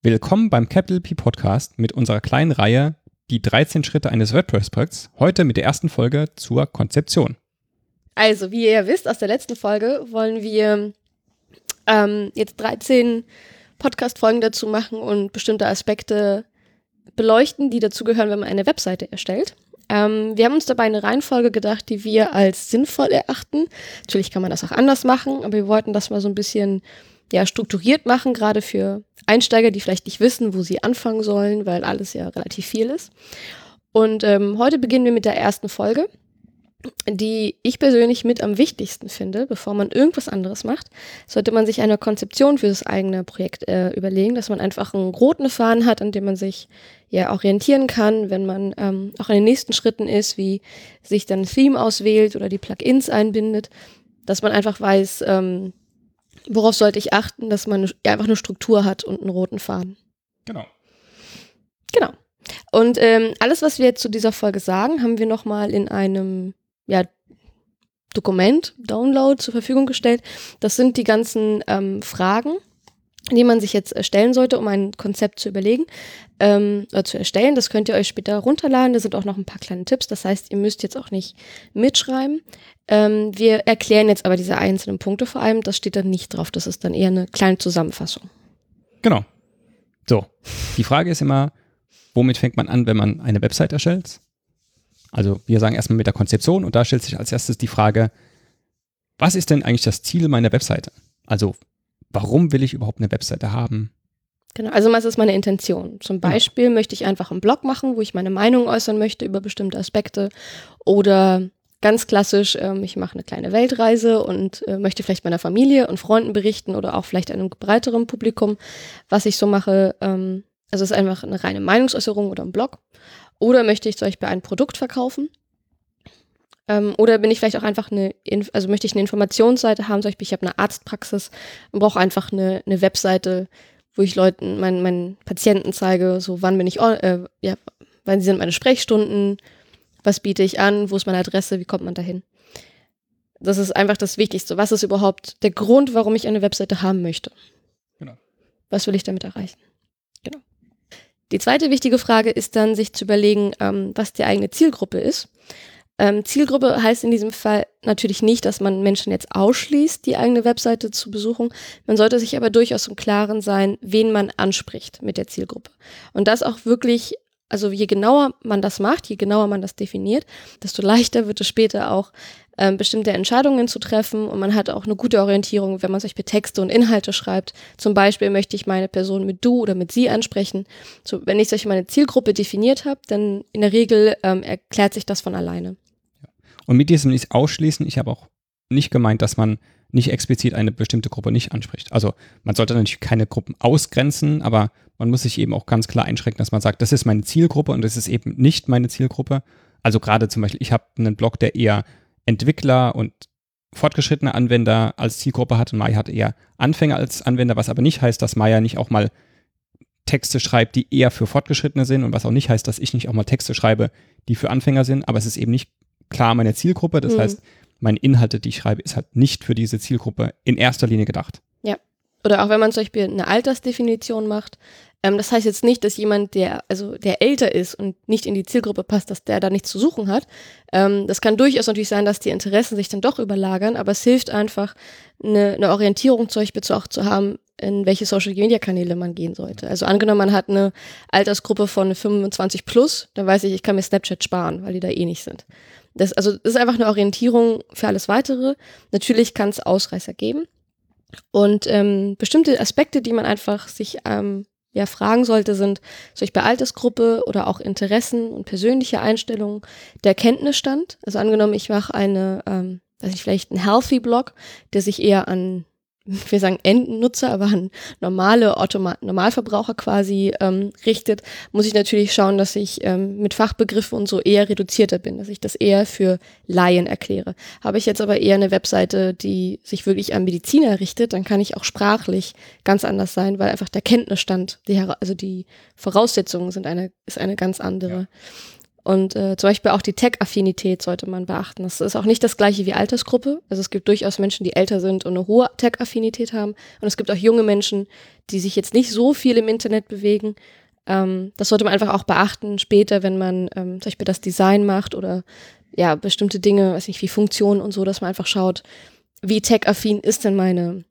Willkommen beim Capital P Podcast mit unserer kleinen Reihe Die 13 Schritte eines WordPress-Projekts. Heute mit der ersten Folge zur Konzeption. Also, wie ihr ja wisst aus der letzten Folge, wollen wir ähm, jetzt 13 Podcast-Folgen dazu machen und bestimmte Aspekte beleuchten, die dazugehören, wenn man eine Webseite erstellt. Ähm, wir haben uns dabei eine Reihenfolge gedacht, die wir als sinnvoll erachten. Natürlich kann man das auch anders machen, aber wir wollten das mal so ein bisschen ja, strukturiert machen, gerade für Einsteiger, die vielleicht nicht wissen, wo sie anfangen sollen, weil alles ja relativ viel ist. Und ähm, heute beginnen wir mit der ersten Folge die ich persönlich mit am wichtigsten finde, bevor man irgendwas anderes macht, sollte man sich eine Konzeption für das eigene Projekt äh, überlegen, dass man einfach einen roten Faden hat, an dem man sich ja orientieren kann, wenn man ähm, auch in den nächsten Schritten ist, wie sich dann ein Theme auswählt oder die Plugins einbindet, dass man einfach weiß, ähm, worauf sollte ich achten, dass man einfach eine Struktur hat und einen roten Faden. Genau. Genau. Und ähm, alles, was wir jetzt zu dieser Folge sagen, haben wir nochmal in einem ja, Dokument, Download zur Verfügung gestellt. Das sind die ganzen ähm, Fragen, die man sich jetzt erstellen sollte, um ein Konzept zu überlegen ähm, oder zu erstellen. Das könnt ihr euch später runterladen. Da sind auch noch ein paar kleine Tipps. Das heißt, ihr müsst jetzt auch nicht mitschreiben. Ähm, wir erklären jetzt aber diese einzelnen Punkte vor allem. Das steht dann nicht drauf. Das ist dann eher eine kleine Zusammenfassung. Genau. So, die Frage ist immer, womit fängt man an, wenn man eine Website erstellt? Also wir sagen erstmal mit der Konzeption und da stellt sich als erstes die Frage, was ist denn eigentlich das Ziel meiner Webseite? Also warum will ich überhaupt eine Webseite haben? Genau, also was ist meine Intention? Zum. Beispiel genau. möchte ich einfach einen Blog machen, wo ich meine Meinung äußern möchte über bestimmte Aspekte oder ganz klassisch, ähm, ich mache eine kleine Weltreise und äh, möchte vielleicht meiner Familie und Freunden berichten oder auch vielleicht einem breiteren Publikum, was ich so mache. Ähm, also es ist einfach eine reine Meinungsäußerung oder ein Blog. Oder möchte ich zum Beispiel ein Produkt verkaufen? Ähm, oder bin ich vielleicht auch einfach eine, also möchte ich eine Informationsseite haben, zum Beispiel ich habe eine Arztpraxis und brauche einfach eine, eine Webseite, wo ich Leuten, meinen, meinen Patienten zeige, so wann bin ich, äh, ja, wann sind meine Sprechstunden, was biete ich an, wo ist meine Adresse, wie kommt man dahin? Das ist einfach das Wichtigste. Was ist überhaupt der Grund, warum ich eine Webseite haben möchte? Genau. Was will ich damit erreichen? Genau. Die zweite wichtige Frage ist dann, sich zu überlegen, ähm, was die eigene Zielgruppe ist. Ähm, Zielgruppe heißt in diesem Fall natürlich nicht, dass man Menschen jetzt ausschließt, die eigene Webseite zu besuchen. Man sollte sich aber durchaus im Klaren sein, wen man anspricht mit der Zielgruppe. Und das auch wirklich also je genauer man das macht, je genauer man das definiert, desto leichter wird es später auch ähm, bestimmte Entscheidungen zu treffen und man hat auch eine gute Orientierung, wenn man solche Texte und Inhalte schreibt. Zum Beispiel möchte ich meine Person mit du oder mit sie ansprechen. So, wenn ich solche meine Zielgruppe definiert habe, dann in der Regel ähm, erklärt sich das von alleine. Und mit diesem nicht ausschließen, ich habe auch nicht gemeint, dass man nicht explizit eine bestimmte Gruppe nicht anspricht. Also man sollte natürlich keine Gruppen ausgrenzen, aber man muss sich eben auch ganz klar einschränken, dass man sagt, das ist meine Zielgruppe und das ist eben nicht meine Zielgruppe. Also gerade zum Beispiel, ich habe einen Blog, der eher Entwickler und fortgeschrittene Anwender als Zielgruppe hat und Maya hat eher Anfänger als Anwender, was aber nicht heißt, dass Maya nicht auch mal Texte schreibt, die eher für Fortgeschrittene sind und was auch nicht heißt, dass ich nicht auch mal Texte schreibe, die für Anfänger sind, aber es ist eben nicht klar meine Zielgruppe. Das mhm. heißt, meine Inhalte, die ich schreibe, ist halt nicht für diese Zielgruppe in erster Linie gedacht. Ja. Oder auch wenn man zum Beispiel eine Altersdefinition macht, ähm, das heißt jetzt nicht, dass jemand, der, also der älter ist und nicht in die Zielgruppe passt, dass der da nichts zu suchen hat. Ähm, das kann durchaus natürlich sein, dass die Interessen sich dann doch überlagern, aber es hilft einfach, eine, eine Orientierung zum Beispiel auch zu haben, in welche Social Media Kanäle man gehen sollte. Also angenommen, man hat eine Altersgruppe von 25 plus, dann weiß ich, ich kann mir Snapchat sparen, weil die da eh nicht sind. Das, also, das ist einfach eine Orientierung für alles weitere. Natürlich kann es Ausreißer geben. Und ähm, bestimmte Aspekte, die man einfach sich ähm, ja fragen sollte, sind ich bei Altersgruppe oder auch Interessen und persönliche Einstellungen der Kenntnisstand. Also angenommen, ich mache eine, ähm, weiß ich vielleicht einen Healthy Blog, der sich eher an wir sagen Endnutzer, aber an normale Automa Normalverbraucher quasi ähm, richtet, muss ich natürlich schauen, dass ich ähm, mit Fachbegriffen und so eher reduzierter bin, dass ich das eher für Laien erkläre. Habe ich jetzt aber eher eine Webseite, die sich wirklich an Mediziner richtet, dann kann ich auch sprachlich ganz anders sein, weil einfach der Kenntnisstand, die, also die Voraussetzungen sind eine, ist eine ganz andere. Ja. Und äh, zum Beispiel auch die Tech-Affinität sollte man beachten. Das ist auch nicht das gleiche wie Altersgruppe. Also es gibt durchaus Menschen, die älter sind und eine hohe Tech-Affinität haben. Und es gibt auch junge Menschen, die sich jetzt nicht so viel im Internet bewegen. Ähm, das sollte man einfach auch beachten später, wenn man ähm, zum Beispiel das Design macht oder ja, bestimmte Dinge, weiß nicht, wie Funktionen und so, dass man einfach schaut, wie tech-affin ist denn meine,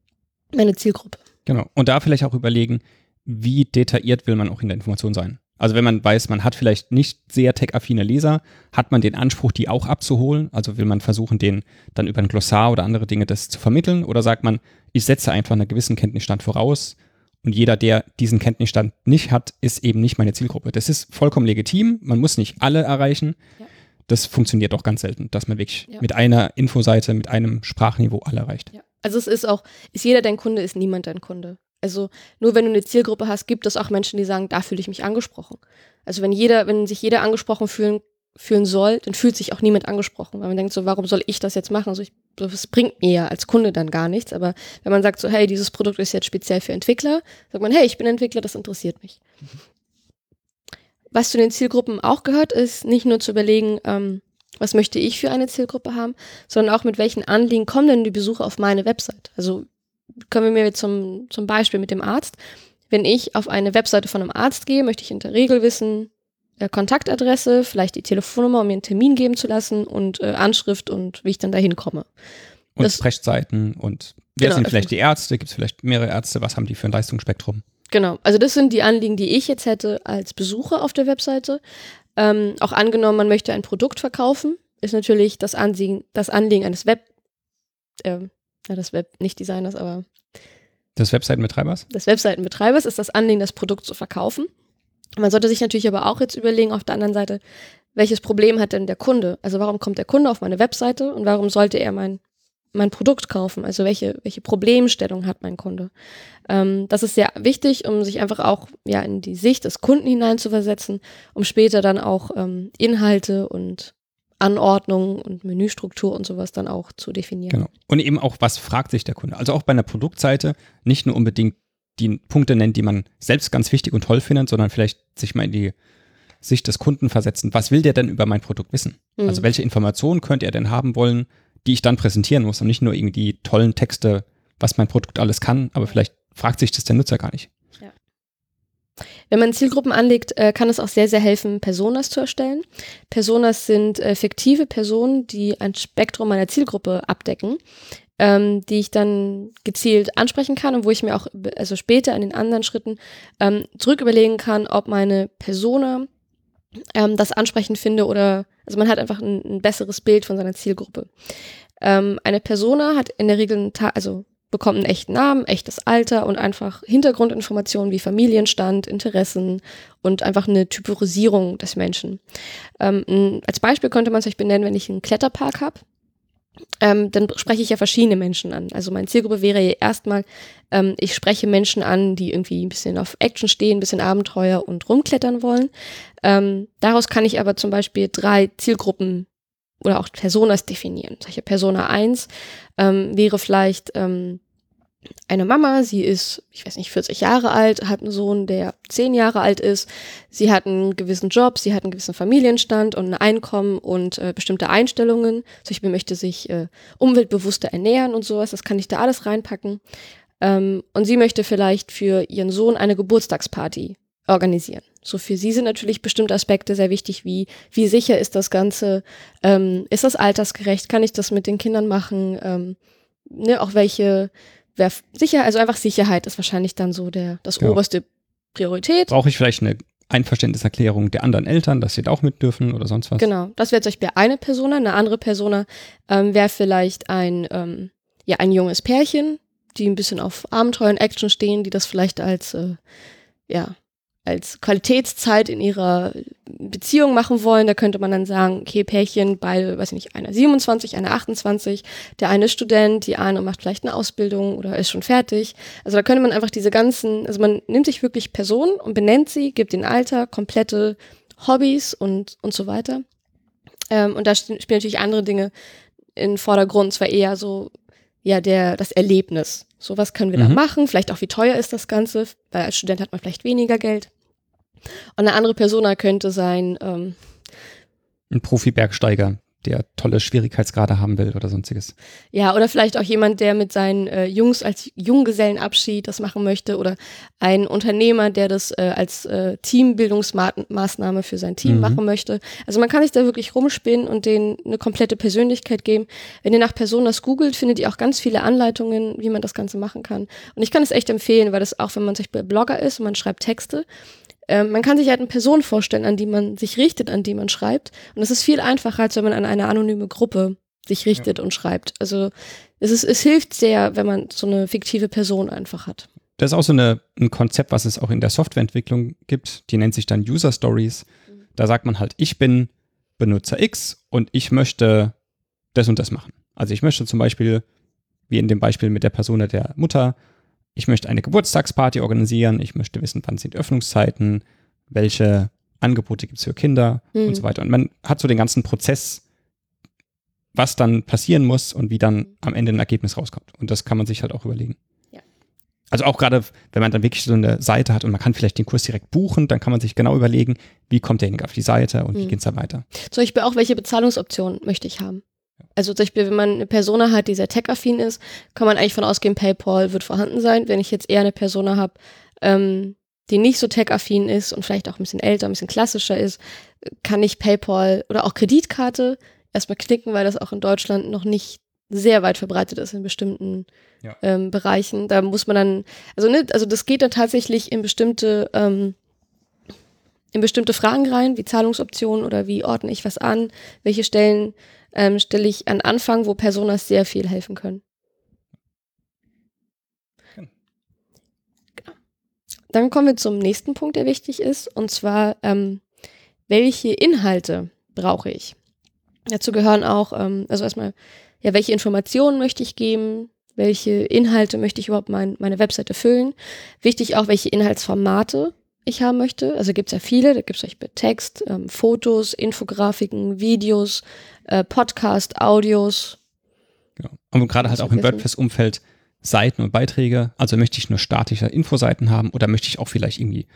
meine Zielgruppe. Genau. Und da vielleicht auch überlegen, wie detailliert will man auch in der Information sein. Also wenn man weiß, man hat vielleicht nicht sehr tech-affine Leser, hat man den Anspruch, die auch abzuholen? Also will man versuchen, den dann über ein Glossar oder andere Dinge das zu vermitteln? Oder sagt man, ich setze einfach einen gewissen Kenntnisstand voraus und jeder, der diesen Kenntnisstand nicht hat, ist eben nicht meine Zielgruppe. Das ist vollkommen legitim. Man muss nicht alle erreichen. Ja. Das funktioniert doch ganz selten, dass man wirklich ja. mit einer Infoseite, mit einem Sprachniveau alle erreicht. Ja. Also es ist auch, ist jeder dein Kunde, ist niemand dein Kunde. Also nur wenn du eine Zielgruppe hast, gibt es auch Menschen, die sagen, da fühle ich mich angesprochen. Also wenn jeder, wenn sich jeder angesprochen fühlen, fühlen soll, dann fühlt sich auch niemand angesprochen, weil man denkt so, warum soll ich das jetzt machen? Also ich, das bringt mir ja als Kunde dann gar nichts. Aber wenn man sagt so, hey, dieses Produkt ist jetzt speziell für Entwickler, sagt man, hey, ich bin Entwickler, das interessiert mich. Was zu den Zielgruppen auch gehört, ist nicht nur zu überlegen, ähm, was möchte ich für eine Zielgruppe haben, sondern auch mit welchen Anliegen kommen denn die Besucher auf meine Website. Also kommen wir zum, zum Beispiel mit dem Arzt. Wenn ich auf eine Webseite von einem Arzt gehe, möchte ich in der Regel wissen, äh, Kontaktadresse, vielleicht die Telefonnummer, um mir einen Termin geben zu lassen und äh, Anschrift und wie ich dann dahin komme. Und das, Sprechzeiten und wer genau, sind vielleicht die Ärzte? Gibt es vielleicht mehrere Ärzte? Was haben die für ein Leistungsspektrum? Genau, also das sind die Anliegen, die ich jetzt hätte als Besucher auf der Webseite. Ähm, auch angenommen, man möchte ein Produkt verkaufen, ist natürlich das Anliegen, das Anliegen eines Web, äh, ja, das Web, nicht Designers, aber des Webseitenbetreibers? Des Webseitenbetreibers ist das Anliegen, das Produkt zu verkaufen. Man sollte sich natürlich aber auch jetzt überlegen, auf der anderen Seite, welches Problem hat denn der Kunde? Also warum kommt der Kunde auf meine Webseite und warum sollte er mein, mein Produkt kaufen? Also welche, welche Problemstellung hat mein Kunde? Ähm, das ist sehr wichtig, um sich einfach auch ja in die Sicht des Kunden hineinzuversetzen, um später dann auch ähm, Inhalte und Anordnung und Menüstruktur und sowas dann auch zu definieren. Genau. Und eben auch, was fragt sich der Kunde? Also auch bei einer Produktseite nicht nur unbedingt die Punkte nennen, die man selbst ganz wichtig und toll findet, sondern vielleicht sich mal in die Sicht des Kunden versetzen. Was will der denn über mein Produkt wissen? Mhm. Also welche Informationen könnte er denn haben wollen, die ich dann präsentieren muss und nicht nur irgendwie tollen Texte, was mein Produkt alles kann, aber vielleicht fragt sich das der Nutzer gar nicht. Wenn man Zielgruppen anlegt, äh, kann es auch sehr, sehr helfen, Personas zu erstellen. Personas sind äh, fiktive Personen, die ein Spektrum meiner Zielgruppe abdecken, ähm, die ich dann gezielt ansprechen kann und wo ich mir auch also später in den anderen Schritten ähm, zurück überlegen kann, ob meine Persona ähm, das ansprechend finde oder also man hat einfach ein, ein besseres Bild von seiner Zielgruppe. Ähm, eine Persona hat in der Regel, also bekommt einen echten Namen, echtes Alter und einfach Hintergrundinformationen wie Familienstand, Interessen und einfach eine Typorisierung des Menschen. Ähm, als Beispiel könnte man es euch benennen, wenn ich einen Kletterpark habe. Ähm, dann spreche ich ja verschiedene Menschen an. Also meine Zielgruppe wäre ja erstmal, ähm, ich spreche Menschen an, die irgendwie ein bisschen auf Action stehen, ein bisschen Abenteuer und rumklettern wollen. Ähm, daraus kann ich aber zum Beispiel drei Zielgruppen oder auch Personas definieren. Solche Persona 1 ähm, wäre vielleicht ähm, eine Mama, sie ist, ich weiß nicht, 40 Jahre alt, hat einen Sohn, der 10 Jahre alt ist. Sie hat einen gewissen Job, sie hat einen gewissen Familienstand und ein Einkommen und äh, bestimmte Einstellungen. Zum Beispiel möchte sich äh, umweltbewusster ernähren und sowas. Das kann ich da alles reinpacken. Ähm, und sie möchte vielleicht für ihren Sohn eine Geburtstagsparty organisieren. So für sie sind natürlich bestimmte Aspekte sehr wichtig, wie wie sicher ist das Ganze, ähm, ist das altersgerecht, kann ich das mit den Kindern machen, ähm, ne, auch welche, wer, sicher, also einfach Sicherheit ist wahrscheinlich dann so der das ja. oberste Priorität. Brauche ich vielleicht eine Einverständniserklärung der anderen Eltern, dass sie da auch mit dürfen oder sonst was? Genau, das wäre zum Beispiel eine Persona. Eine andere Persona ähm, wäre vielleicht ein, ähm, ja, ein junges Pärchen, die ein bisschen auf Abenteuer und Action stehen, die das vielleicht als, äh, ja, als Qualitätszeit in ihrer Beziehung machen wollen, da könnte man dann sagen, okay, Pärchen, beide, weiß ich nicht, einer 27, einer 28, der eine ist Student, die eine macht vielleicht eine Ausbildung oder ist schon fertig. Also da könnte man einfach diese ganzen, also man nimmt sich wirklich Personen und benennt sie, gibt den Alter, komplette Hobbys und, und so weiter. Ähm, und da spielen natürlich andere Dinge in Vordergrund, zwar eher so, ja, der, das Erlebnis. So was können wir mhm. da machen, vielleicht auch wie teuer ist das Ganze, weil als Student hat man vielleicht weniger Geld. Und eine andere Persona könnte sein, ähm, ein Profi-Bergsteiger, der tolle Schwierigkeitsgrade haben will oder sonstiges. Ja, oder vielleicht auch jemand, der mit seinen äh, Jungs als Junggesellenabschied das machen möchte oder ein Unternehmer, der das äh, als äh, Teambildungsmaßnahme für sein Team mhm. machen möchte. Also man kann sich da wirklich rumspinnen und denen eine komplette Persönlichkeit geben. Wenn ihr nach Personas googelt, findet ihr auch ganz viele Anleitungen, wie man das Ganze machen kann. Und ich kann es echt empfehlen, weil das auch, wenn man sich Blogger ist und man schreibt Texte, ähm, man kann sich halt eine Person vorstellen, an die man sich richtet, an die man schreibt. Und das ist viel einfacher, als wenn man an eine anonyme Gruppe sich richtet ja. und schreibt. Also es, ist, es hilft sehr, wenn man so eine fiktive Person einfach hat. Das ist auch so eine, ein Konzept, was es auch in der Softwareentwicklung gibt. Die nennt sich dann User Stories. Mhm. Da sagt man halt, ich bin Benutzer X und ich möchte das und das machen. Also ich möchte zum Beispiel, wie in dem Beispiel mit der Person der Mutter, ich möchte eine Geburtstagsparty organisieren, ich möchte wissen, wann sind Öffnungszeiten, welche Angebote gibt es für Kinder mhm. und so weiter. Und man hat so den ganzen Prozess, was dann passieren muss und wie dann am Ende ein Ergebnis rauskommt. Und das kann man sich halt auch überlegen. Ja. Also auch gerade, wenn man dann wirklich so eine Seite hat und man kann vielleicht den Kurs direkt buchen, dann kann man sich genau überlegen, wie kommt derjenige auf die Seite und mhm. wie geht es da weiter. Zum Beispiel auch, welche Bezahlungsoptionen möchte ich haben. Also zum Beispiel, wenn man eine Persona hat, die sehr tech-affin ist, kann man eigentlich von ausgehen, PayPal wird vorhanden sein. Wenn ich jetzt eher eine Persona habe, ähm, die nicht so tech-affin ist und vielleicht auch ein bisschen älter, ein bisschen klassischer ist, kann ich PayPal oder auch Kreditkarte erstmal knicken, weil das auch in Deutschland noch nicht sehr weit verbreitet ist in bestimmten ja. ähm, Bereichen. Da muss man dann, also ne, also das geht dann tatsächlich in bestimmte ähm, in bestimmte Fragen rein, wie Zahlungsoptionen oder wie ordne ich was an, welche Stellen ähm, stelle ich an Anfang, wo Personas sehr viel helfen können. Genau. Dann kommen wir zum nächsten Punkt, der wichtig ist, und zwar, ähm, welche Inhalte brauche ich? Dazu gehören auch, ähm, also erstmal, ja, welche Informationen möchte ich geben? Welche Inhalte möchte ich überhaupt mein, meine Webseite füllen? Wichtig auch, welche Inhaltsformate ich haben möchte. Also gibt es ja viele, da gibt es euch Text, ähm, Fotos, Infografiken, Videos, äh, Podcast, Audios. Genau. Und gerade halt auch im WordPress-Umfeld Seiten und Beiträge. Also möchte ich nur statische Infoseiten haben oder möchte ich auch vielleicht irgendwie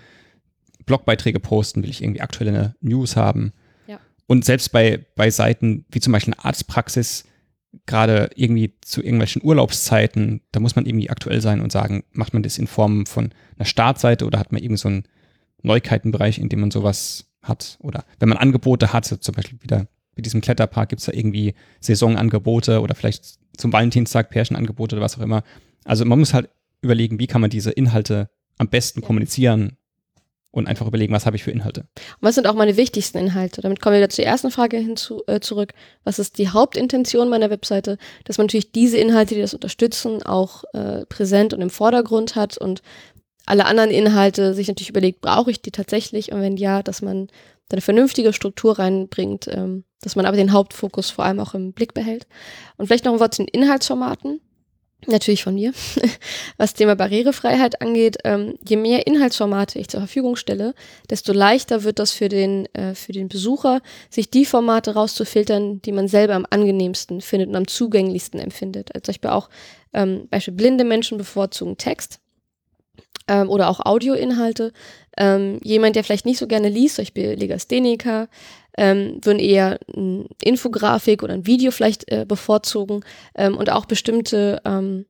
Blogbeiträge posten, will ich irgendwie aktuelle News haben. Ja. Und selbst bei, bei Seiten wie zum Beispiel eine Arztpraxis, gerade irgendwie zu irgendwelchen Urlaubszeiten, da muss man irgendwie aktuell sein und sagen, macht man das in Form von einer Startseite oder hat man irgendwie so einen Neuigkeitenbereich, in dem man sowas hat. Oder wenn man Angebote hat, zum Beispiel wieder mit diesem Kletterpark gibt es da irgendwie Saisonangebote oder vielleicht zum Valentinstag Pärchenangebote oder was auch immer. Also man muss halt überlegen, wie kann man diese Inhalte am besten kommunizieren und einfach überlegen, was habe ich für Inhalte. Und was sind auch meine wichtigsten Inhalte? Damit kommen wir wieder zur ersten Frage hinzu, äh, zurück. Was ist die Hauptintention meiner Webseite? Dass man natürlich diese Inhalte, die das unterstützen, auch äh, präsent und im Vordergrund hat und alle anderen Inhalte sich natürlich überlegt, brauche ich die tatsächlich? Und wenn ja, dass man da eine vernünftige Struktur reinbringt, ähm, dass man aber den Hauptfokus vor allem auch im Blick behält. Und vielleicht noch ein Wort zu den Inhaltsformaten. Natürlich von mir. Was Thema Barrierefreiheit angeht, ähm, je mehr Inhaltsformate ich zur Verfügung stelle, desto leichter wird das für den, äh, für den Besucher, sich die Formate rauszufiltern, die man selber am angenehmsten findet und am zugänglichsten empfindet. Als Beispiel auch ähm, Beispiel blinde Menschen bevorzugen Text ähm, oder auch Audioinhalte. Ähm, jemand, der vielleicht nicht so gerne liest, zum Beispiel Legastheniker, ähm, würden eher eine Infografik oder ein Video vielleicht äh, bevorzugen ähm, und auch bestimmte, ähm,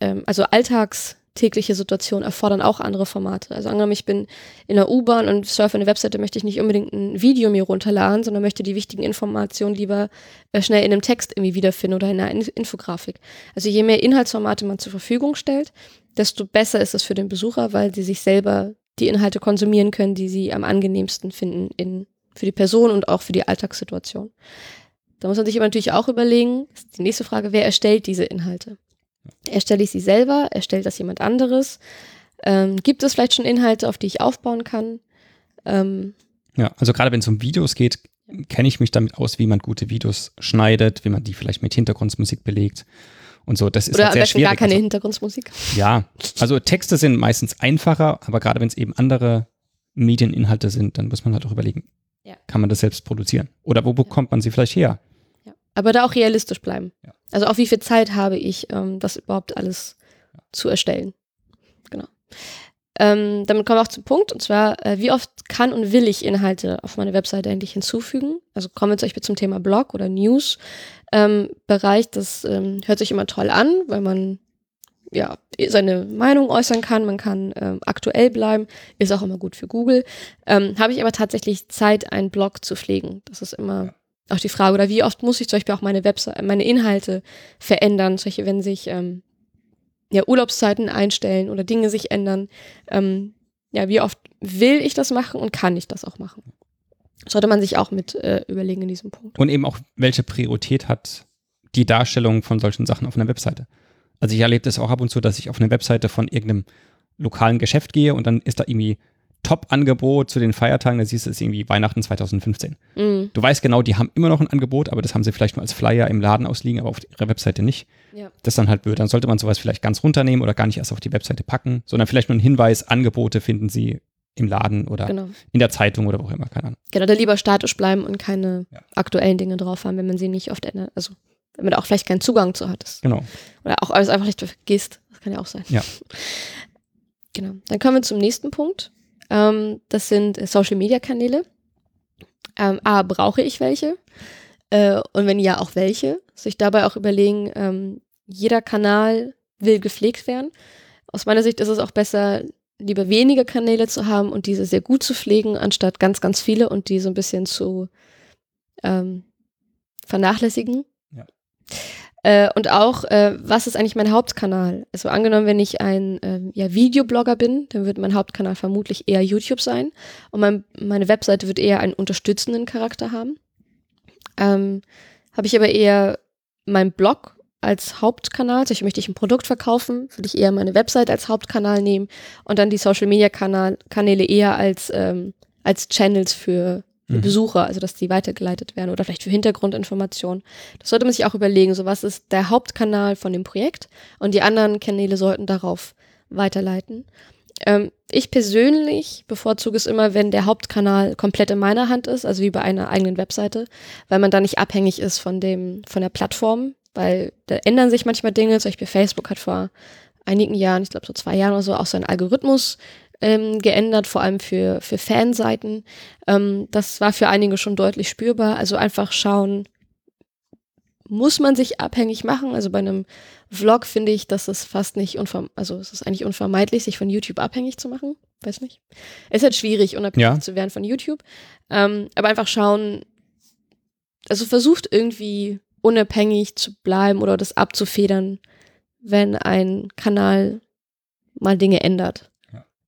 ähm, also alltagstägliche Situationen erfordern auch andere Formate. Also angenommen, ich bin in der U-Bahn und surfe eine Webseite, möchte ich nicht unbedingt ein Video mir runterladen, sondern möchte die wichtigen Informationen lieber äh, schnell in einem Text irgendwie wiederfinden oder in einer Infografik. Also je mehr Inhaltsformate man zur Verfügung stellt, desto besser ist es für den Besucher, weil sie sich selber die Inhalte konsumieren können, die sie am angenehmsten finden in, für die Person und auch für die Alltagssituation. Da muss man sich aber natürlich auch überlegen, die nächste Frage, wer erstellt diese Inhalte? Erstelle ich sie selber? Erstellt das jemand anderes? Ähm, gibt es vielleicht schon Inhalte, auf die ich aufbauen kann? Ähm, ja, also gerade wenn es um Videos geht, kenne ich mich damit aus, wie man gute Videos schneidet, wie man die vielleicht mit Hintergrundmusik belegt und so. Das ist Oder halt sehr schwierig. gar keine also, Hintergrundmusik. Ja, also Texte sind meistens einfacher, aber gerade wenn es eben andere Medieninhalte sind, dann muss man halt auch überlegen, ja. kann man das selbst produzieren? Oder wo bekommt man sie vielleicht her? Ja. Aber da auch realistisch bleiben. Ja. Also auch wie viel Zeit habe ich, ähm, das überhaupt alles zu erstellen. Genau. Ähm, damit kommen wir auch zum Punkt, und zwar, äh, wie oft kann und will ich Inhalte auf meine Webseite endlich hinzufügen? Also kommen wir zum Beispiel zum Thema Blog oder News. Ähm, Bereich, das ähm, hört sich immer toll an, weil man ja seine Meinung äußern kann, man kann ähm, aktuell bleiben, ist auch immer gut für Google. Ähm, Habe ich aber tatsächlich Zeit, einen Blog zu pflegen? Das ist immer auch die Frage. Oder wie oft muss ich zum Beispiel auch meine Webseite, meine Inhalte verändern, solche, wenn sich ähm, ja, Urlaubszeiten einstellen oder Dinge sich ändern. Ähm, ja, wie oft will ich das machen und kann ich das auch machen? Sollte man sich auch mit äh, überlegen in diesem Punkt. Und eben auch, welche Priorität hat die Darstellung von solchen Sachen auf einer Webseite? Also ich erlebe das auch ab und zu, dass ich auf eine Webseite von irgendeinem lokalen Geschäft gehe und dann ist da irgendwie Top-Angebot zu den Feiertagen, da siehst du es irgendwie Weihnachten 2015. Mhm. Du weißt genau, die haben immer noch ein Angebot, aber das haben sie vielleicht nur als Flyer im Laden ausliegen, aber auf ihrer Webseite nicht. Ja. Das ist dann halt blöd. Dann sollte man sowas vielleicht ganz runternehmen oder gar nicht erst auf die Webseite packen, sondern vielleicht nur einen Hinweis, Angebote finden sie im Laden oder genau. in der Zeitung oder wo auch immer, keine Ahnung. Genau, da lieber statisch bleiben und keine ja. aktuellen Dinge drauf haben, wenn man sie nicht oft ändert. Also wenn man da auch vielleicht keinen Zugang zu hat. Genau. Oder auch alles einfach nicht vergisst. Das kann ja auch sein. Ja. Genau. Dann kommen wir zum nächsten Punkt. Ähm, das sind äh, Social Media Kanäle. Ähm, A, brauche ich welche? Äh, und wenn ja, auch welche? Sich dabei auch überlegen, ähm, jeder Kanal will gepflegt werden. Aus meiner Sicht ist es auch besser, lieber wenige Kanäle zu haben und diese sehr gut zu pflegen, anstatt ganz, ganz viele und die so ein bisschen zu ähm, vernachlässigen. Ja. Äh, und auch, äh, was ist eigentlich mein Hauptkanal? Also angenommen, wenn ich ein äh, ja, Videoblogger bin, dann wird mein Hauptkanal vermutlich eher YouTube sein. Und mein, meine Webseite wird eher einen unterstützenden Charakter haben. Ähm, Habe ich aber eher meinen Blog als Hauptkanal, also ich möchte ich ein Produkt verkaufen, würde ich eher meine Website als Hauptkanal nehmen und dann die Social Media Kanäle eher als, ähm, als Channels für für mhm. Besucher, also dass die weitergeleitet werden oder vielleicht für Hintergrundinformationen. Das sollte man sich auch überlegen, so was ist der Hauptkanal von dem Projekt und die anderen Kanäle sollten darauf weiterleiten. Ähm, ich persönlich bevorzuge es immer, wenn der Hauptkanal komplett in meiner Hand ist, also wie bei einer eigenen Webseite, weil man da nicht abhängig ist von dem, von der Plattform, weil da ändern sich manchmal Dinge. Zum Beispiel Facebook hat vor einigen Jahren, ich glaube so zwei Jahren oder so, auch seinen Algorithmus ähm, geändert, vor allem für, für Fanseiten. Ähm, das war für einige schon deutlich spürbar. Also einfach schauen, muss man sich abhängig machen? Also bei einem Vlog finde ich, dass es fast nicht unvermeidlich, also es ist eigentlich unvermeidlich, sich von YouTube abhängig zu machen. Weiß nicht. Es ist halt schwierig, unabhängig ja. zu werden von YouTube. Ähm, aber einfach schauen, also versucht irgendwie unabhängig zu bleiben oder das abzufedern, wenn ein Kanal mal Dinge ändert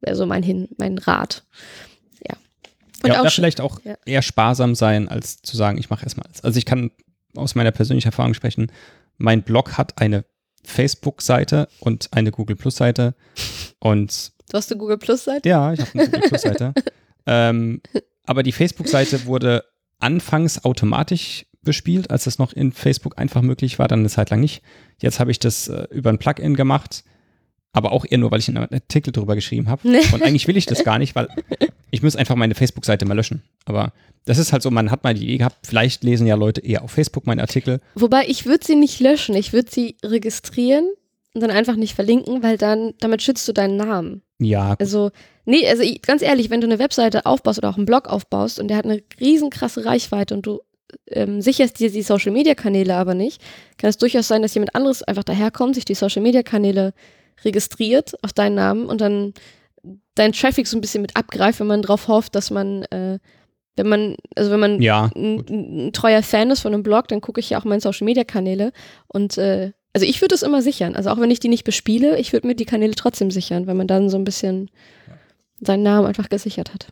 wäre so mein, Hin mein Rat. Ja. Und ja, auch vielleicht auch ja. eher sparsam sein, als zu sagen, ich mache erstmal alles. Also ich kann aus meiner persönlichen Erfahrung sprechen, mein Blog hat eine Facebook-Seite und eine Google Plus-Seite. Und du hast eine Google Plus-Seite? Ja, ich habe eine Google Plus-Seite. ähm, aber die Facebook-Seite wurde anfangs automatisch bespielt, als das noch in Facebook einfach möglich war, dann eine Zeit lang nicht. Jetzt habe ich das äh, über ein Plugin gemacht aber auch eher nur, weil ich einen Artikel darüber geschrieben habe. Und eigentlich will ich das gar nicht, weil ich muss einfach meine Facebook-Seite mal löschen. Aber das ist halt so, man hat mal die Idee gehabt, vielleicht lesen ja Leute eher auf Facebook meinen Artikel. Wobei ich würde sie nicht löschen, ich würde sie registrieren und dann einfach nicht verlinken, weil dann, damit schützt du deinen Namen. Ja. Gut. Also, nee, also ich, ganz ehrlich, wenn du eine Webseite aufbaust oder auch einen Blog aufbaust und der hat eine riesen krasse Reichweite und du ähm, sicherst dir die Social Media Kanäle aber nicht, kann es durchaus sein, dass jemand anderes einfach daherkommt, sich die Social Media Kanäle registriert auf deinen Namen und dann deinen Traffic so ein bisschen mit abgreift, wenn man darauf hofft, dass man, äh, wenn man, also wenn man ja, ein, ein, treuer Fan ist von einem Blog, dann gucke ich ja auch meine Social Media Kanäle und äh, also ich würde es immer sichern. Also auch wenn ich die nicht bespiele, ich würde mir die Kanäle trotzdem sichern, weil man dann so ein bisschen seinen Namen einfach gesichert hat.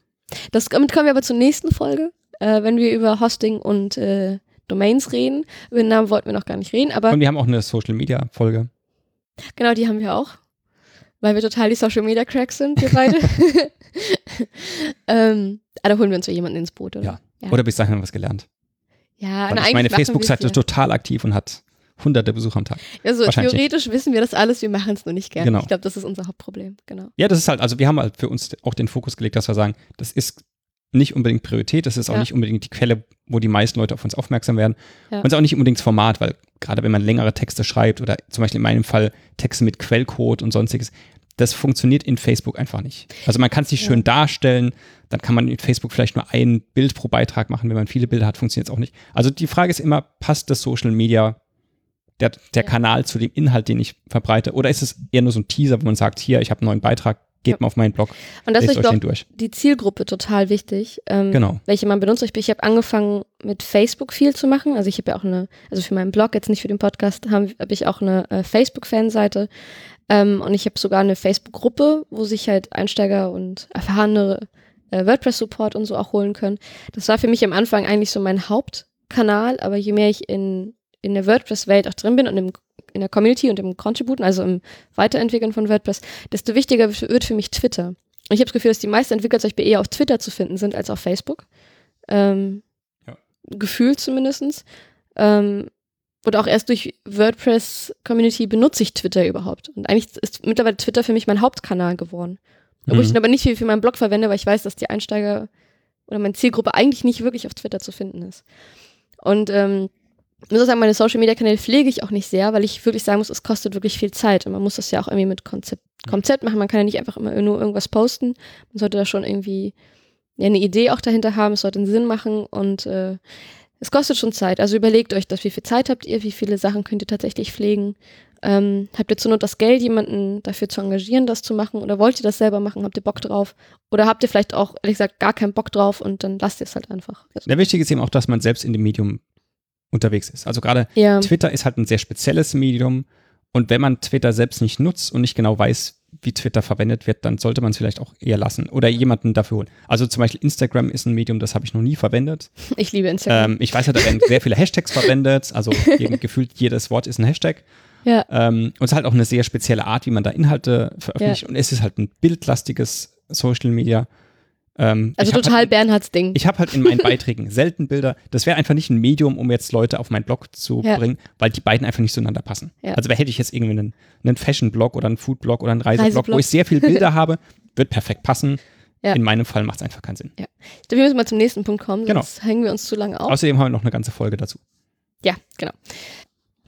Das, damit kommen wir aber zur nächsten Folge, äh, wenn wir über Hosting und äh, Domains reden. Über den Namen wollten wir noch gar nicht reden, aber. Und wir haben auch eine Social Media Folge. Genau, die haben wir auch. Weil wir total die Social Media Cracks sind, wir beide. ähm, ah, da holen wir uns ja jemanden ins Boot, oder? Ja. ja. Oder bis dahin haben wir was gelernt. Ja, na, ist meine Facebook-Seite total aktiv und hat hunderte Besucher am Tag. Also theoretisch nicht. wissen wir das alles, wir machen es nur nicht gerne. Genau. Ich glaube, das ist unser Hauptproblem, genau. Ja, das ist halt, also wir haben halt für uns auch den Fokus gelegt, dass wir sagen, das ist nicht unbedingt Priorität, das ist auch ja. nicht unbedingt die Quelle, wo die meisten Leute auf uns aufmerksam werden. Ja. Und es ist auch nicht unbedingt das Format, weil gerade wenn man längere Texte schreibt oder zum Beispiel in meinem Fall Texte mit Quellcode und sonstiges, das funktioniert in Facebook einfach nicht. Also man kann es nicht Ja. schön darstellen, dann kann man in Facebook vielleicht nur ein Bild pro Beitrag machen. Wenn man viele Bilder hat, funktioniert es auch nicht. Also die Frage ist immer, passt das Social Media, der, der. Kanal zu dem Inhalt, den ich verbreite? Oder ist es eher nur so ein Teaser, wo man sagt, hier, ich habe einen neuen Beitrag, geht Ja. mal auf meinen Blog, Und das ist euch den durch. die Zielgruppe total wichtig, ähm, Genau. welche man benutzt. Ich, ich habe angefangen mit Facebook viel zu machen. Also ich habe ja auch eine, also für meinen Blog, jetzt nicht für den Podcast, habe hab ich auch eine äh, Facebook-Fanseite. Ähm, und ich habe sogar eine Facebook-Gruppe, wo sich halt Einsteiger und erfahrene äh, WordPress-Support und so auch holen können. Das war für mich am Anfang eigentlich so mein Hauptkanal, aber je mehr ich in, in der WordPress-Welt auch drin bin und im, in der Community und im Contributen, also im Weiterentwickeln von WordPress, desto wichtiger wird für mich Twitter. Und ich habe das Gefühl, dass die meisten Entwickler zum Beispiel eher auf Twitter zu finden sind als auf Facebook. Ähm, Ja. Gefühlt zumindestens. Ähm, und auch erst durch WordPress-Community benutze ich Twitter überhaupt. Und eigentlich ist mittlerweile Twitter für mich mein Hauptkanal geworden. Obwohl ich Mhm. den aber nicht viel für meinen Blog verwende, weil ich weiß, dass die Einsteiger oder meine Zielgruppe eigentlich nicht wirklich auf Twitter zu finden ist. Und ähm, ich muss auch sagen, meine Social-Media-Kanäle pflege ich auch nicht sehr, weil ich wirklich sagen muss, es kostet wirklich viel Zeit. Und man muss das ja auch irgendwie mit Konzept, Konzept machen. Man kann ja nicht einfach immer nur irgendwas posten. Man sollte da schon irgendwie ja, eine Idee auch dahinter haben. Es sollte einen Sinn machen. Und äh, es kostet schon Zeit. Also überlegt euch das, wie viel Zeit habt ihr, wie viele Sachen könnt ihr tatsächlich pflegen. Ähm, habt ihr zur Not das Geld, jemanden dafür zu engagieren, das zu machen? Oder wollt ihr das selber machen? Habt ihr Bock drauf? Oder habt ihr vielleicht auch, ehrlich gesagt, gar keinen Bock drauf und dann lasst ihr es halt einfach. Also, Der Wichtige ist eben auch, dass man selbst in dem Medium unterwegs ist. Also gerade ja, Twitter ist halt ein sehr spezielles Medium und wenn man Twitter selbst nicht nutzt und nicht genau weiß, wie Twitter verwendet wird, dann sollte man es vielleicht auch eher lassen oder jemanden dafür holen. Also zum Beispiel Instagram ist ein Medium, das habe ich noch nie verwendet. ich liebe Instagram. Ähm, ich weiß ja, da werden sehr viele Hashtags verwendet, also eben gefühlt jedes Wort ist ein Hashtag. ja, Ähm, und es ist halt auch eine sehr spezielle Art, wie man da Inhalte veröffentlicht und es ist halt ein bildlastiges Social Media. Ähm, also total halt, Bernhards Ding. ich habe halt in meinen Beiträgen selten Bilder. Das wäre einfach nicht ein Medium, um jetzt Leute auf meinen Blog zu Ja. bringen, weil die beiden einfach nicht zueinander passen. Ja. Also hätte ich jetzt irgendwie einen, einen Fashion-Blog oder einen Food-Blog oder einen Reiseblog, Reiseblog. wo ich sehr viele Bilder habe, wird perfekt passen. Ja. In meinem Fall macht es einfach keinen Sinn. Ich glaube, wir müssen mal zum nächsten Punkt kommen, Genau. sonst hängen wir uns zu lange auf. Außerdem haben wir noch eine ganze Folge dazu. Ja, genau.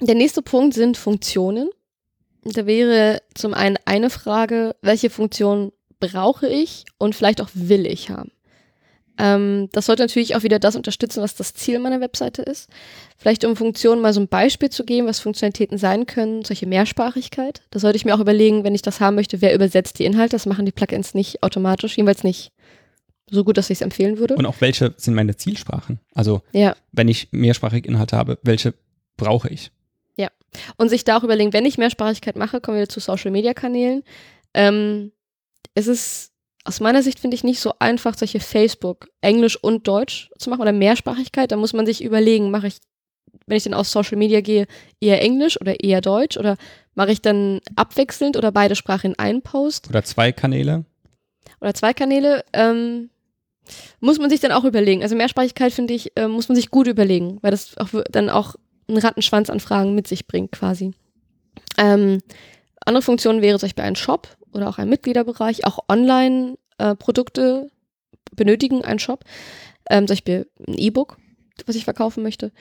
Der nächste Punkt sind Funktionen. Da wäre zum einen eine Frage, welche Funktion brauche ich und vielleicht auch will ich haben. Ähm, das sollte natürlich auch wieder das unterstützen, was das Ziel meiner Webseite ist. Vielleicht um Funktionen mal so ein Beispiel zu geben, was Funktionalitäten sein können, solche Mehrsprachigkeit. Da sollte ich mir auch überlegen, wenn ich das haben möchte, wer übersetzt die Inhalte. Das machen die Plugins nicht automatisch, jedenfalls nicht so gut, dass ich es empfehlen würde. Und auch welche sind meine Zielsprachen? Also ja. wenn ich mehrsprachige Inhalte habe, welche brauche ich? Und sich da auch überlegen, wenn ich Mehrsprachigkeit mache, kommen wir wieder zu Social Media Kanälen. Ähm, es ist aus meiner Sicht, finde ich, nicht so einfach, solche Facebook, Englisch und Deutsch zu machen oder Mehrsprachigkeit. Da muss man sich überlegen, mache ich, wenn ich dann auf Social Media gehe, eher Englisch oder eher Deutsch oder mache ich dann abwechselnd oder beide Sprachen in einen Post Oder zwei Kanäle? oder zwei Kanäle. Ähm, muss man sich dann auch überlegen. Also Mehrsprachigkeit, finde ich, äh, muss man sich gut überlegen, weil das auch, dann auch einen Rattenschwanz an Fragen mit sich bringt, quasi. Ähm, andere Funktion wäre zum Beispiel ein Shop oder auch ein Mitgliederbereich. Auch Online-Produkte benötigen einen Shop. Ähm, zum Beispiel ein E-Book, was ich verkaufen möchte.